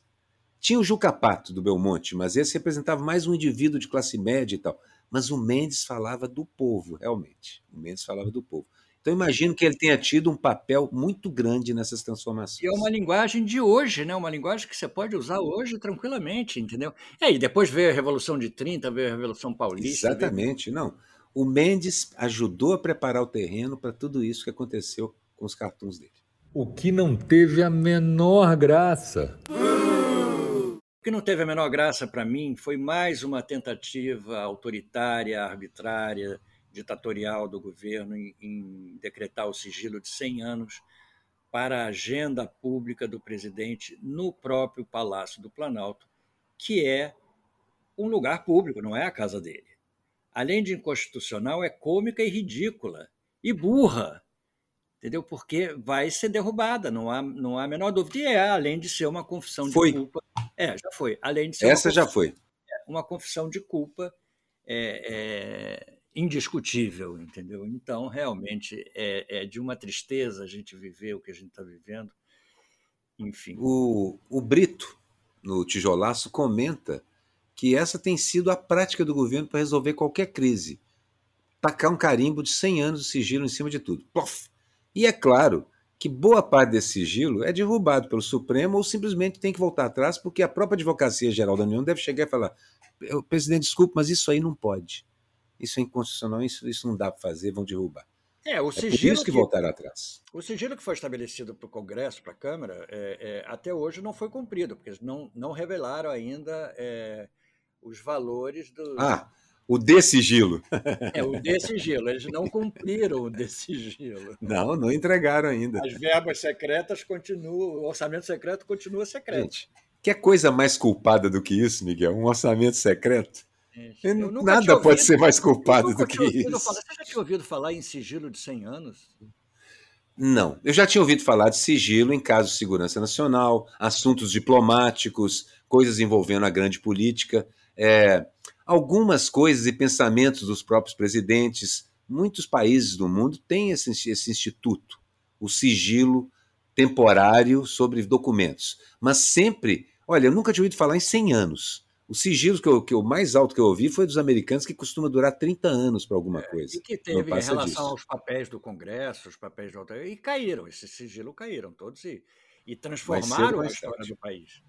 tinha o Juca Pato do Belmonte, mas esse representava mais um indivíduo de classe média e tal. Mas o Mendes falava do povo, realmente. O Mendes falava do povo. Então imagino que ele tenha tido um papel muito grande nessas transformações. E é uma linguagem de hoje, né? Uma linguagem que você pode usar hoje tranquilamente, entendeu? É, e depois veio a Revolução de 30, veio a Revolução Paulista. Exatamente, veio... não. O Mendes ajudou a preparar o terreno para tudo isso que aconteceu com os cartuns dele. O que não teve a menor graça. Que não teve a menor graça para mim foi mais uma tentativa autoritária, arbitrária, ditatorial do governo em, em decretar o sigilo de 100 anos para a agenda pública do presidente no próprio Palácio do Planalto, que é um lugar público, não é a casa dele. Além de inconstitucional, é cômica e ridícula e burra, entendeu? Porque vai ser derrubada, não há, não há a menor dúvida. E é, além de ser uma confissão foi. de culpa. É, já foi. Além de ser Essa já foi. Uma confissão de culpa é, é, indiscutível, entendeu? Então, realmente, é, é, de uma tristeza a gente viver o que a gente está vivendo. Enfim. O, o Brito, no Tijolaço, comenta que essa tem sido a prática do governo para resolver qualquer crise. Tacar um carimbo de 100 anos de sigilo em cima de tudo. Plof! E é claro que boa parte desse sigilo é derrubado pelo Supremo ou simplesmente tem que voltar atrás porque a própria Advocacia Geral da União deve chegar e falar: presidente, desculpe, mas isso aí não pode isso é inconstitucional, isso, isso não dá para fazer, vão derrubar. É, o sigilo é por isso que, que voltaram atrás. O sigilo que foi estabelecido para o Congresso, para a Câmara, é, é, até hoje não foi cumprido, porque eles não, não revelaram ainda é, os valores do. Ah, o de sigilo. É, o de sigilo. Eles não cumpriram o de sigilo. Não, não entregaram ainda. As verbas secretas continuam, o orçamento secreto continua secreto. Gente, que coisa mais culpada do que isso, Miguel? Um orçamento secreto? Nada pode ser mais culpado do que isso. Falar. Você já tinha ouvido falar em sigilo de 100 anos? Não, eu já tinha ouvido falar de sigilo em casos de segurança nacional, assuntos diplomáticos, coisas envolvendo a grande política, é, algumas coisas e pensamentos dos próprios presidentes. Muitos países do mundo têm esse, esse instituto, o sigilo temporário sobre documentos, mas sempre, olha, eu nunca tinha ouvido falar em 100 anos. O sigilo que, eu, que o mais alto que eu ouvi foi dos americanos, que costuma durar 30 anos para alguma é, coisa. E que teve em relação disso. aos papéis do Congresso, os papéis do e caíram, esse sigilo caíram todos e, e transformaram a história do país.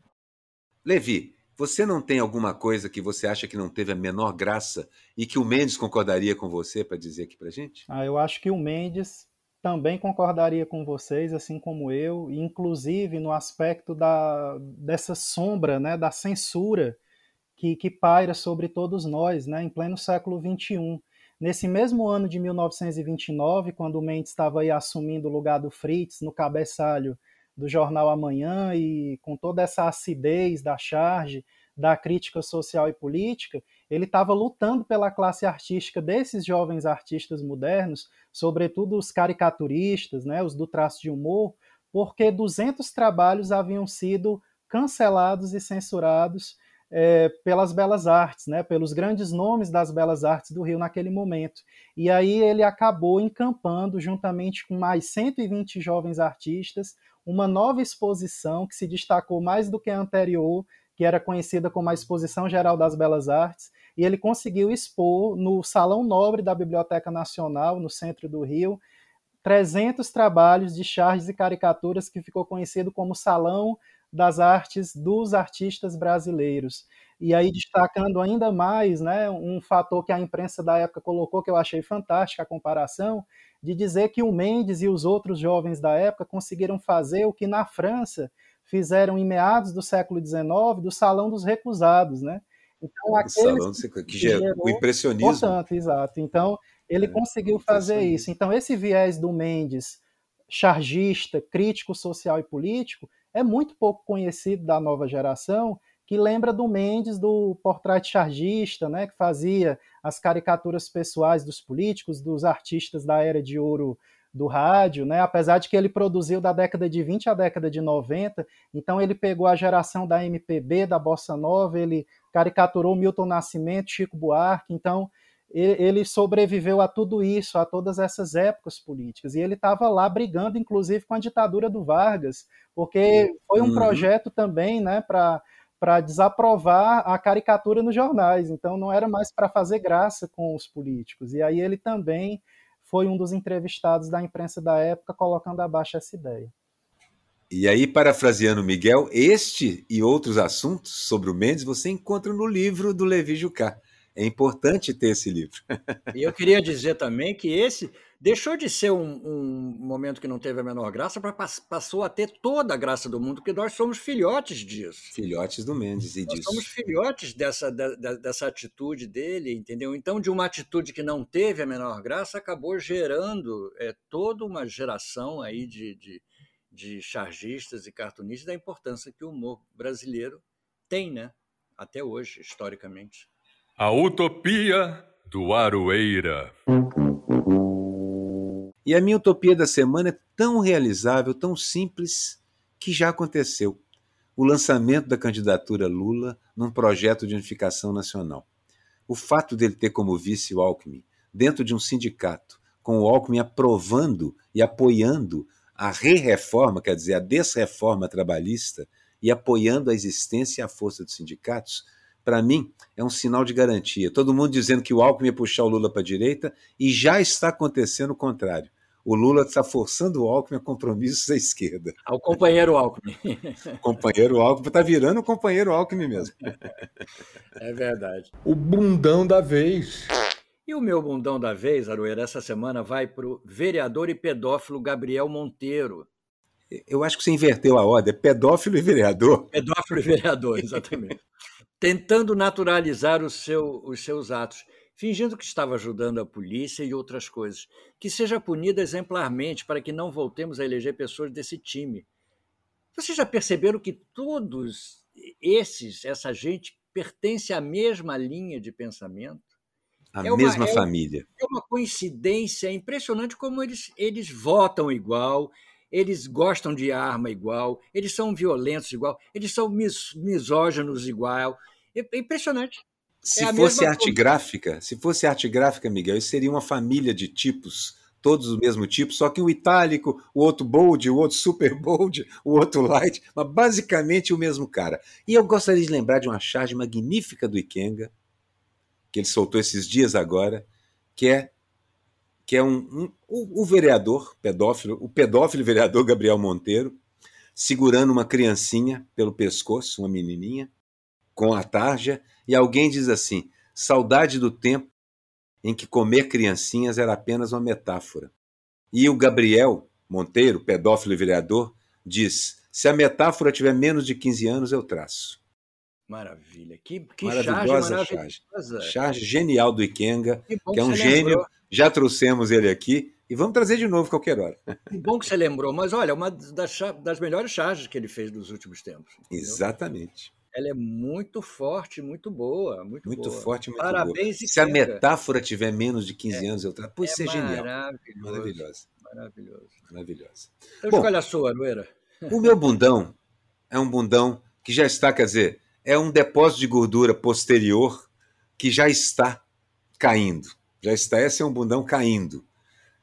Levi, você não tem alguma coisa que você acha que não teve a menor graça e que o Mendes concordaria com você para dizer aqui para gente? Ah, eu acho que o Mendes também concordaria com vocês, assim como eu, inclusive no aspecto da, dessa sombra, né, da censura que, que paira sobre todos nós, né, em pleno século XXI. Nesse mesmo ano de 1929, quando o Mendes estava aí assumindo o lugar do Fritz no cabeçalho do jornal Amanhã e com toda essa acidez da charge, da crítica social e política, ele estava lutando pela classe artística desses jovens artistas modernos, sobretudo os caricaturistas, né, os do traço de humor, porque 200 trabalhos haviam sido cancelados e censurados é, pelas belas artes, né, pelos grandes nomes das belas artes do Rio naquele momento. E aí ele acabou encampando, juntamente com mais 120 jovens artistas, uma nova exposição que se destacou mais do que a anterior, que era conhecida como a Exposição Geral das Belas Artes, e ele conseguiu expor no Salão Nobre da Biblioteca Nacional, no centro do Rio, 300 trabalhos de charges e caricaturas que ficou conhecido como Salão das artes dos artistas brasileiros. E aí, destacando ainda mais né, um fator que a imprensa da época colocou, que eu achei fantástica a comparação, de dizer que o Mendes e os outros jovens da época conseguiram fazer o que na França fizeram em meados do século XIX do Salão dos Recusados, né? Então, o salão que, que gerou o impressionismo. Portanto, exato. Então, ele é, conseguiu fazer isso. Então, esse viés do Mendes, chargista, crítico social e político, é muito pouco conhecido da nova geração, que lembra do Mendes do portrait chargista, né, que fazia as caricaturas pessoais dos políticos, dos artistas da era de ouro do rádio, né? apesar de que ele produziu da década de 20 à década de 90, então ele pegou a geração da MPB, da Bossa Nova, ele caricaturou Milton Nascimento, Chico Buarque, então ele sobreviveu a tudo isso, a todas essas épocas políticas. E ele estava lá brigando, inclusive, com a ditadura do Vargas, porque foi um uhum. projeto também né, para para desaprovar a caricatura nos jornais. Então não era mais para fazer graça com os políticos. E aí ele também foi um dos entrevistados da imprensa da época colocando abaixo essa ideia. E aí, parafraseando Miguel, este e outros assuntos sobre o Mendes você encontra no livro do Levi Jucá. É importante ter esse livro. E eu queria dizer também que esse deixou de ser um, um momento que não teve a menor graça para passou a ter toda a graça do mundo, porque nós somos filhotes disso. Filhotes do Mendes e nós disso. Somos filhotes dessa, dessa atitude dele, entendeu? Então, de uma atitude que não teve a menor graça, acabou gerando é, toda uma geração aí de, de, de chargistas e cartunistas da importância que o humor brasileiro tem, né? Até hoje, historicamente. A Utopia do Aroeira. E a minha utopia da semana é tão realizável, tão simples, que já aconteceu. O lançamento da candidatura Lula num projeto de unificação nacional. O fato dele ter como vice o Alckmin, dentro de um sindicato, com o Alckmin aprovando e apoiando a re-reforma, quer dizer, a desreforma trabalhista, e apoiando a existência e a força dos sindicatos, para mim, é um sinal de garantia. Todo mundo dizendo que o Alckmin ia puxar o Lula para a direita e já está acontecendo o contrário. O Lula está forçando o Alckmin a compromissos à esquerda. Ao companheiro Alckmin. o companheiro Alckmin está virando o companheiro Alckmin mesmo. É verdade. O bundão da vez. E o meu bundão da vez, Aroeira, essa semana vai para o vereador e pedófilo Gabriel Monteiro. Eu acho que você inverteu a ordem, é pedófilo e vereador. Pedófilo e vereador, exatamente tentando naturalizar seu, os seus atos, fingindo que estava ajudando a polícia e outras coisas. Que seja punida exemplarmente para que não voltemos a eleger pessoas desse time. Vocês já perceberam que todos esses, essa gente, pertence à mesma linha de pensamento? A é mesma uma, família. É uma coincidência impressionante como eles, eles votam igual, eles gostam de arma igual, eles são violentos igual, eles são mis, misóginos igual. É, é impressionante. Se é fosse arte coisa. gráfica, se fosse arte gráfica, Miguel, isso seria uma família de tipos, todos do mesmo tipo, só que um itálico, o outro bold, o outro super bold, o outro light, mas basicamente o mesmo cara. E eu gostaria de lembrar de uma charge magnífica do Ikenga, que ele soltou esses dias agora, que é que é um, um o, o, vereador pedófilo, o pedófilo vereador Gabriel Monteiro, segurando uma criancinha pelo pescoço, uma menininha, com a tarja, e alguém diz assim: saudade do tempo em que comer criancinhas era apenas uma metáfora. E o Gabriel Monteiro, pedófilo e vereador, diz: se a metáfora tiver menos de 15 anos, eu traço. Maravilha, que, que maravilhosa charge, charge. Charge genial do Ikenga, que, que é um gênio. Lembrou. Já trouxemos ele aqui e vamos trazer de novo qualquer hora. Que bom que você lembrou, mas olha, uma das, das melhores charges que ele fez nos últimos tempos. Entendeu? Exatamente. Ela é muito forte, muito boa. Muito, muito boa. forte, muito Parabéns boa. Se a metáfora tiver menos de 15 é, anos, eu trato. Pode é ser genial. Maravilhoso. Maravilhoso. Maravilhoso. Então Bom, escolha a sua, Noeira. O meu bundão é um bundão que já está, quer dizer, é um depósito de gordura posterior que já está caindo. Já está, esse é um bundão caindo.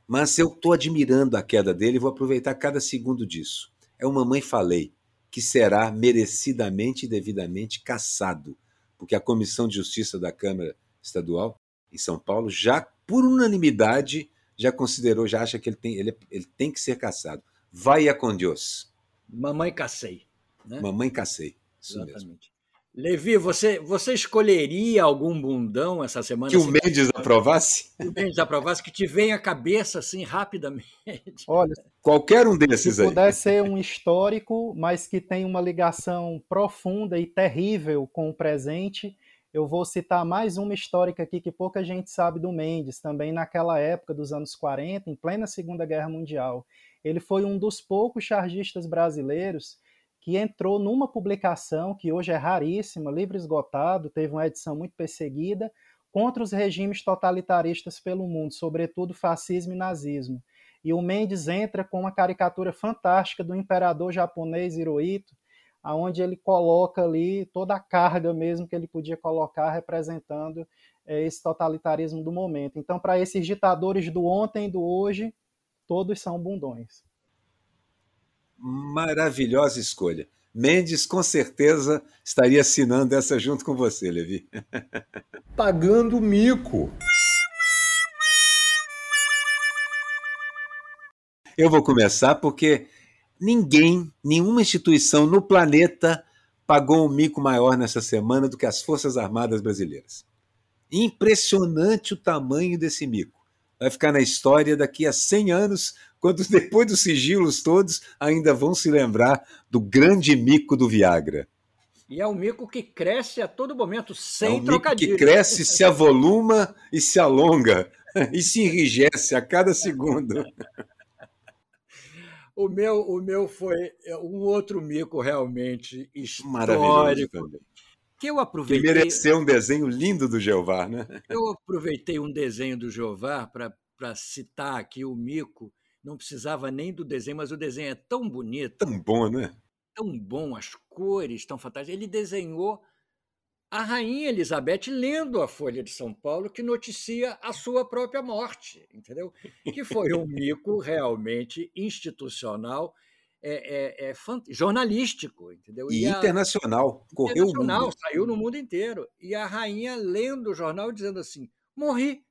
Mas eu estou admirando a queda dele e vou aproveitar cada segundo disso. É o Mamãe Falei que será merecidamente e devidamente cassado, porque a Comissão de Justiça da Câmara Estadual em São Paulo já, por unanimidade, já considerou, já acha que ele tem, ele, ele tem que ser cassado. Vai a com Deus. Mamãe cacei. Né? Mamãe cacei. Isso Exatamente. mesmo. Levi, você, você escolheria algum bundão essa semana? Que o Mendes aprovasse? Que o Mendes aprovasse, que te venha à cabeça assim rapidamente. Olha, qualquer um desses se aí. Se puder ser um histórico, mas que tem uma ligação profunda e terrível com o presente, eu vou citar mais uma histórica aqui que pouca gente sabe do Mendes, também naquela época dos anos 40, em plena Segunda Guerra Mundial. Ele foi um dos poucos chargistas brasileiros que entrou numa publicação que hoje é raríssima, livro esgotado, teve uma edição muito perseguida, contra os regimes totalitaristas pelo mundo, sobretudo fascismo e nazismo. E o Mendes entra com uma caricatura fantástica do imperador japonês Hirohito, aonde ele coloca ali toda a carga mesmo que ele podia colocar representando é, esse totalitarismo do momento. Então, para esses ditadores do ontem e do hoje, todos são bundões maravilhosa escolha. Mendes com certeza estaria assinando essa junto com você, Levi. Pagando mico. Eu vou começar porque ninguém, nenhuma instituição no planeta pagou um mico maior nessa semana do que as Forças Armadas Brasileiras. Impressionante o tamanho desse mico. Vai ficar na história daqui a 100 anos quando depois dos sigilos todos ainda vão se lembrar do grande mico do Viagra. E é um mico que cresce a todo momento, sem é um trocadilho. Mico que cresce, se avoluma e se alonga, e se enrijece a cada segundo. O meu, o meu foi um outro mico realmente histórico. Que eu aproveitei. Que mereceu um desenho lindo do Jeová, né? Eu aproveitei um desenho do Jeová para citar aqui o mico não precisava nem do desenho, mas o desenho é tão bonito. Tão bom, né? Tão bom, as cores tão fantásticas. Ele desenhou a rainha Elizabeth lendo a Folha de São Paulo que noticia a sua própria morte, entendeu? Que foi um mico realmente institucional, é, é, é jornalístico, entendeu? E, e internacional, a... correu internacional, o mundo. saiu no mundo inteiro. E a rainha lendo o jornal dizendo assim: morri.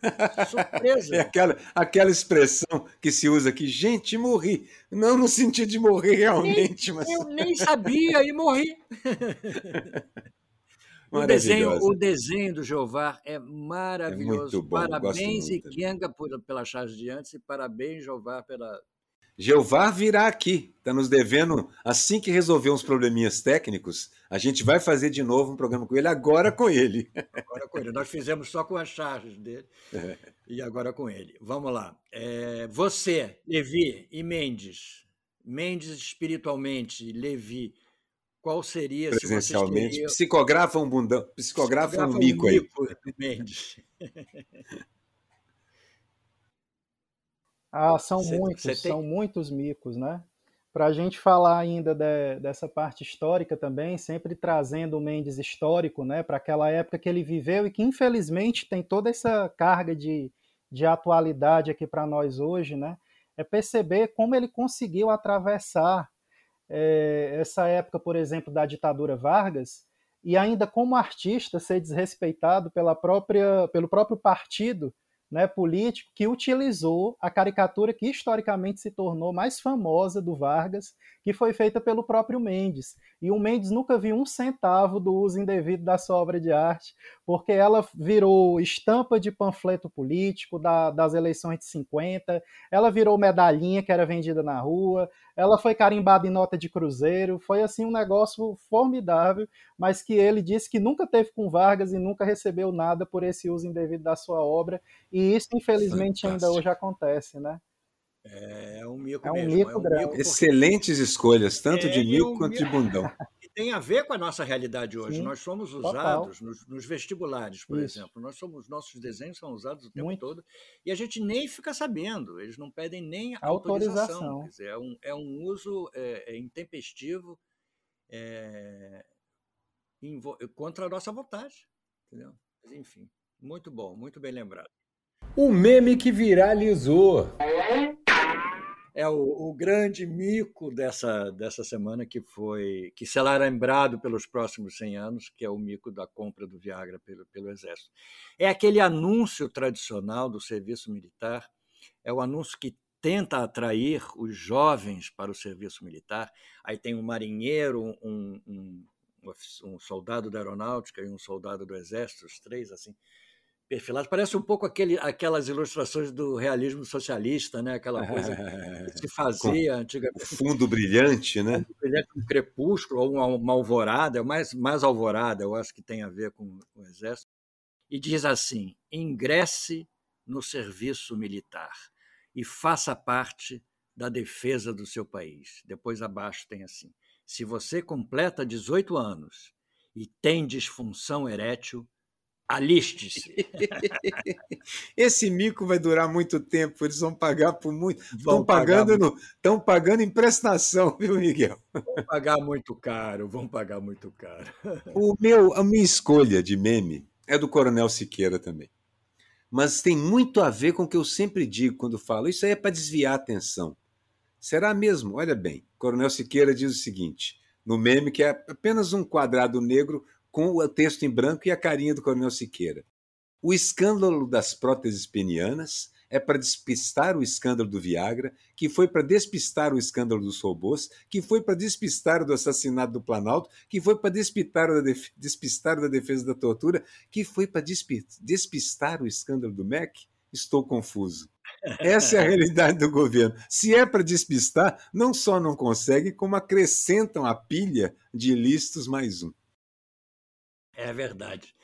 Surpresa. É aquela, aquela expressão que se usa aqui, gente, morri. Não no sentido de morrer realmente, nem, mas. Eu nem sabia e morri. o, desenho, o desenho do Jeová é maravilhoso. É muito bom, parabéns, Ikenga, pela charge de antes, e parabéns, Jeová, pela, Jeová virá aqui, está nos devendo. Assim que resolver uns probleminhas técnicos, a gente vai fazer de novo um programa com ele, agora com ele. Agora com ele. Nós fizemos só com as charges dele é. e agora com ele. Vamos lá. É, você, Levi e Mendes, Mendes espiritualmente, Levi, qual seria presencialmente? Se psicografa um bundão, psicografa, psicografa um mico um aí. Mendes. Ah, são cê, muitos, cê tem... são muitos micos, né? Para a gente falar ainda de, dessa parte histórica também, sempre trazendo o Mendes histórico, né, para aquela época que ele viveu e que infelizmente tem toda essa carga de, de atualidade aqui para nós hoje, né? É perceber como ele conseguiu atravessar é, essa época, por exemplo, da ditadura Vargas e ainda como artista ser desrespeitado pela própria, pelo próprio partido né, político que utilizou a caricatura que historicamente se tornou mais famosa do Vargas, que foi feita pelo próprio Mendes. E o Mendes nunca viu um centavo do uso indevido da sua obra de arte, porque ela virou estampa de panfleto político da, das eleições de 50, ela virou medalhinha que era vendida na rua, ela foi carimbada em nota de cruzeiro, foi assim um negócio formidável, mas que ele disse que nunca teve com Vargas e nunca recebeu nada por esse uso indevido da sua obra, e isso infelizmente Fantástico. ainda hoje acontece, né? É um mico é um mesmo. Mico é um grande. Mico Excelentes escolhas, tanto é, de mico quanto de bundão. tem a ver com a nossa realidade hoje. Sim, Nós somos usados nos, nos, vestibulares, por Isso. exemplo. Nós somos, nossos desenhos são usados o tempo Muito. todo e a gente nem fica sabendo. Eles não pedem nem autorização. autorização. Dizer, é, um, é um uso é, é intempestivo é, contra a nossa vontade. Entendeu? Mas, enfim, muito bom, muito bem lembrado. O meme que viralizou é o, o, grande mico dessa, dessa semana que foi que será lembrado pelos próximos 100 anos, que é o mico da compra do Viagra pelo, pelo Exército. É aquele anúncio tradicional do serviço militar, é o anúncio que tenta atrair os jovens para o serviço militar. Aí tem um marinheiro, um, um, um soldado da aeronáutica e um soldado do exército, os três assim, perfilados. Parece um pouco aquele, aquelas ilustrações do realismo socialista, né? aquela coisa que se fazia antigamente. Fundo brilhante, né? brilhante, um crepúsculo ou uma, uma alvorada, mais, mais alvorada, eu acho que tem a ver com, com o Exército. E diz assim: ingresse no serviço militar e faça parte da defesa do seu país. Depois abaixo tem assim: Se você completa 18 anos e tem disfunção erétil, aliste-se. Esse mico vai durar muito tempo, eles vão pagar por muito. Estão pagando, no... Estão pagando em prestação, viu, Miguel? Vão pagar muito caro, vão pagar muito caro. O meu, a minha escolha de meme é do Coronel Siqueira também. Mas tem muito a ver com o que eu sempre digo quando falo. Isso aí é para desviar a atenção. Será mesmo? Olha bem, Coronel Siqueira diz o seguinte, no meme que é apenas um quadrado negro com o texto em branco e a carinha do Coronel Siqueira. O escândalo das próteses penianas é para despistar o escândalo do Viagra, que foi para despistar o escândalo dos robôs, que foi para despistar o do assassinato do Planalto, que foi para despistar, despistar da defesa da tortura, que foi para despistar o escândalo do MEC? Estou confuso. Essa é a realidade do governo. Se é para despistar, não só não consegue, como acrescentam a pilha de ilícitos mais um. É verdade.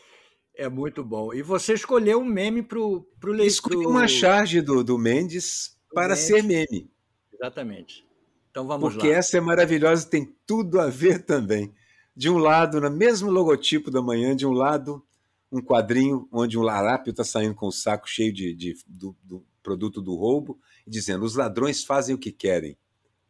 É muito bom. E você escolheu um meme para o leitor. Escolhi uma charge do, do Mendes para Mendes. ser meme. Exatamente. Então vamos Porque lá. essa é maravilhosa e tem tudo a ver também. De um lado, no mesmo logotipo da manhã, de um lado, um quadrinho onde um larápio está saindo com o saco cheio de, de do, do, produto do roubo, dizendo: os ladrões fazem o que querem.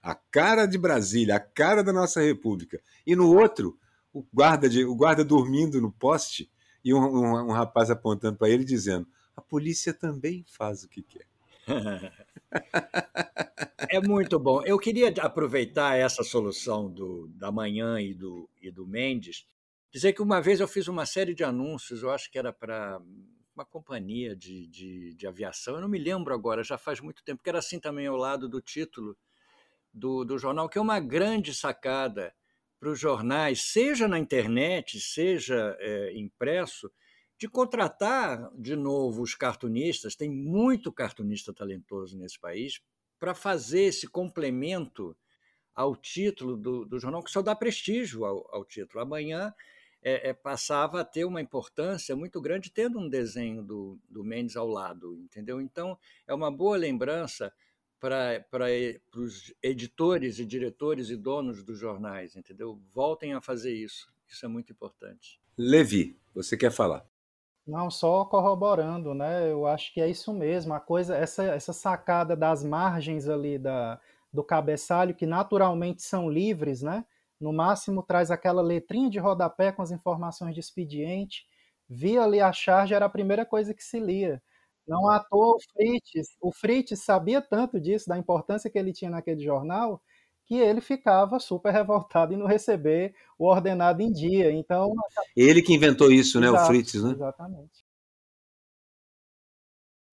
A cara de Brasília, a cara da nossa República. E no outro, o guarda, de, o guarda dormindo no poste e um, um, um rapaz apontando para ele dizendo: a polícia também faz o que quer. é muito bom. Eu queria aproveitar essa solução do, da manhã e do, e do Mendes, dizer que uma vez eu fiz uma série de anúncios, eu acho que era para uma companhia de, de, de, aviação, eu não me lembro agora, já faz muito tempo, que era assim também ao lado do título do, do jornal, que é uma grande sacada para os jornais, seja na internet, seja é, impresso, de contratar de novo os cartunistas, tem muito cartunista talentoso nesse país, para fazer esse complemento ao título do, do, jornal, que só dá prestígio ao, ao título. Amanhã é, é, passava a ter uma importância muito grande tendo um desenho do, do Mendes ao lado, entendeu? Então, é uma boa lembrança para os editores e diretores e donos dos jornais, entendeu? Voltem a fazer isso. Isso é muito importante. Levi, você quer falar? Não, só corroborando, né? Eu acho que é isso mesmo. A coisa, essa, essa sacada das margens ali da, do cabeçalho, que naturalmente são livres, né? No máximo traz aquela letrinha de rodapé com as informações de expediente. Via ali a charge, era a primeira coisa que se lia. Não à toa o Fritz, o Fritz sabia tanto disso, da importância que ele tinha naquele jornal, que ele ficava super revoltado em não receber o ordenado em dia. Então, ele que inventou isso, Exato, né, o Fritz, né? Exatamente.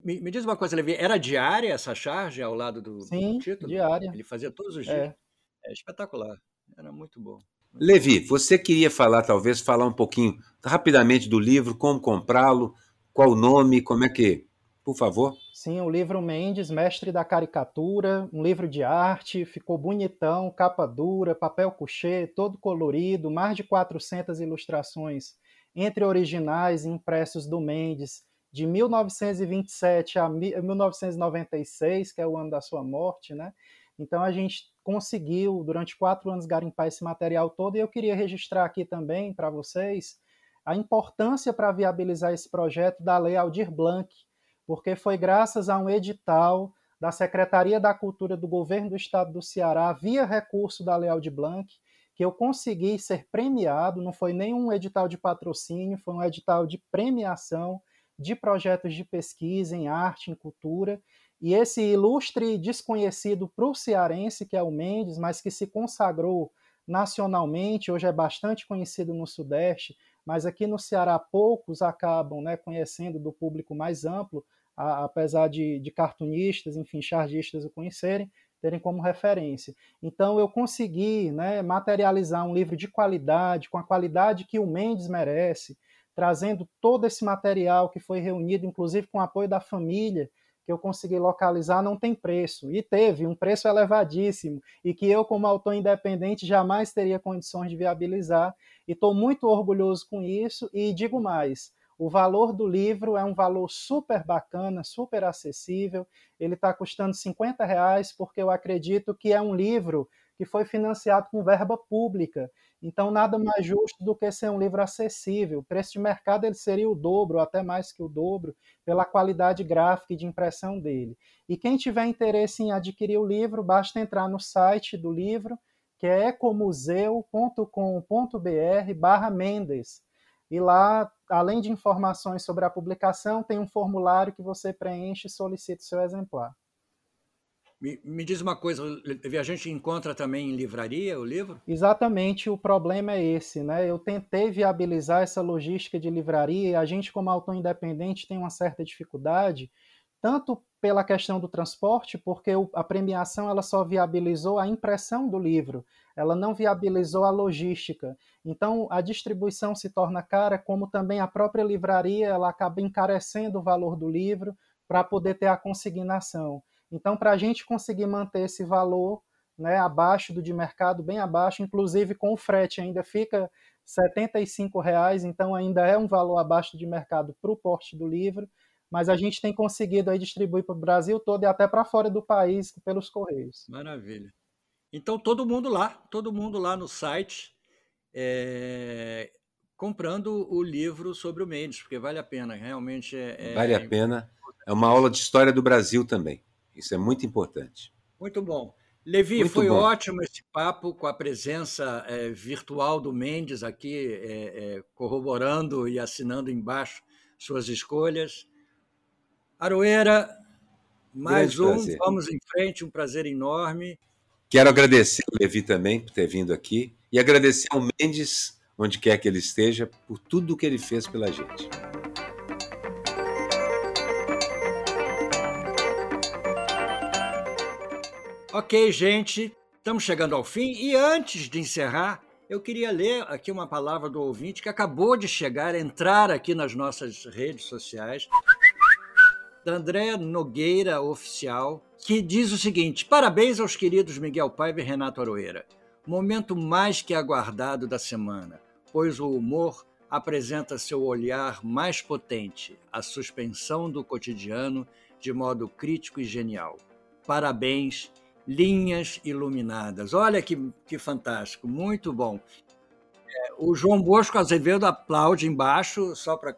Me, me, diz uma coisa, Levi, era diária essa charge ao lado do, Sim, do título? diária. Ele fazia todos os é. dias. É. é espetacular. Era muito bom. Levi, você queria falar, talvez, falar um pouquinho rapidamente do livro, como comprá-lo, qual o nome, como é que por favor. Sim, o livro Mendes, Mestre da Caricatura, um livro de arte, ficou bonitão, capa dura, papel couché, todo colorido, mais de 400 ilustrações, entre originais e impressos do Mendes, de 1927 a 1996, que é o ano da sua morte, né? Então a gente conseguiu, durante quatro anos, garimpar esse material todo, e eu queria registrar aqui também para vocês a importância para viabilizar esse projeto da Lei Aldir Blanc, porque foi graças a um edital da Secretaria da Cultura do Governo do Estado do Ceará, via recurso da Leal de Blanc, que eu consegui ser premiado, não foi nenhum edital de patrocínio, foi um edital de premiação de projetos de pesquisa em arte, em cultura, e esse ilustre desconhecido para o cearense, que é o Mendes, mas que se consagrou nacionalmente, hoje é bastante conhecido no Sudeste, mas aqui no Ceará poucos acabam né, conhecendo do público mais amplo, a, apesar de, de cartunistas, enfim, chargistas o conhecerem, terem como referência. Então eu consegui né, materializar um livro de qualidade, com a qualidade que o Mendes merece, trazendo todo esse material que foi reunido, inclusive com o apoio da família, que eu consegui localizar, não tem preço. E teve um preço elevadíssimo, e que eu, como autor independente, jamais teria condições de viabilizar. E estou muito orgulhoso com isso, e digo mais: O valor do livro é um valor super bacana, super acessível. Ele está custando 50 reais, porque eu acredito que é um livro que foi financiado com verba pública. Então, nada mais justo do que ser um livro acessível. O preço de mercado ele seria o dobro, ou até mais que o dobro, pela qualidade gráfica e de impressão dele. E quem tiver interesse em adquirir o livro, basta entrar no site do livro, que é ecomuseu.com.br barra Mendes. E lá, além de informações sobre a publicação, tem um formulário que você preenche e solicita o seu exemplar. Me, me, diz uma coisa, a gente encontra também em livraria o livro? Exatamente, o problema é esse, né? Eu tentei viabilizar essa logística de livraria e a gente, como autor independente, tem uma certa dificuldade, tanto pela questão do transporte, porque a premiação ela só viabilizou a impressão do livro, ela não viabilizou a logística. Então, a distribuição se torna cara, como também a própria livraria ela acaba encarecendo o valor do livro para poder ter a consignação. Então, para a gente conseguir manter esse valor né, abaixo do de mercado, bem abaixo, inclusive com o frete ainda fica R$ reais, então ainda é um valor abaixo de mercado para o porte do livro, mas a gente tem conseguido aí distribuir para o Brasil todo e até para fora do país pelos correios. Maravilha. Então todo mundo lá, todo mundo lá no site é, comprando o livro sobre o Mendes, porque vale a pena, realmente é, é... Vale a pena. É uma aula de história do Brasil também. Isso é muito importante. Muito bom. Levi, muito foi bom. ótimo esse papo com a presença é, virtual do Mendes aqui, é, é, corroborando e assinando embaixo suas escolhas. Aroeira, mais Grande um, prazer. vamos em frente, um prazer enorme. Quero agradecer ao Levi também por ter vindo aqui e agradecer ao Mendes, onde quer que ele esteja, por tudo que ele fez pela gente. Ok, gente, estamos chegando ao fim e antes de encerrar, eu queria ler aqui uma palavra do ouvinte que acabou de chegar, entrar aqui nas nossas redes sociais, da Andréa Nogueira Oficial, que diz o seguinte: Parabéns aos queridos Miguel Paiva e Renato Aroeira. Momento mais que aguardado da semana, pois o humor apresenta seu olhar mais potente, a suspensão do cotidiano de modo crítico e genial. Parabéns linhas iluminadas. Olha que, que fantástico, muito bom. É, o João Bosco Azevedo aplaude embaixo, só para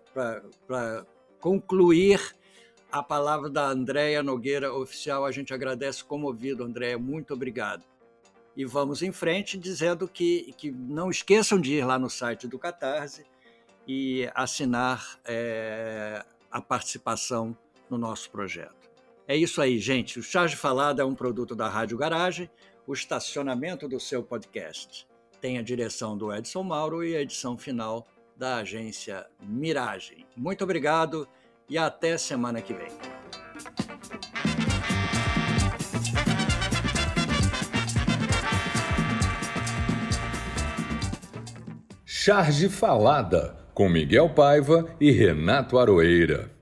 concluir a palavra da Andréia Nogueira Oficial. A gente agradece comovido, Andréia, muito obrigado. E vamos em frente dizendo que, que não esqueçam de ir lá no site do Catarse e assinar é, a participação no nosso projeto. É isso aí, gente. O Charge Falada é um produto da Rádio Garagem, o estacionamento do seu podcast. Tem a direção do Edson Mauro e a edição final da agência Miragem. Muito obrigado e até semana que vem. Charge Falada, com Miguel Paiva e Renato Aroeira.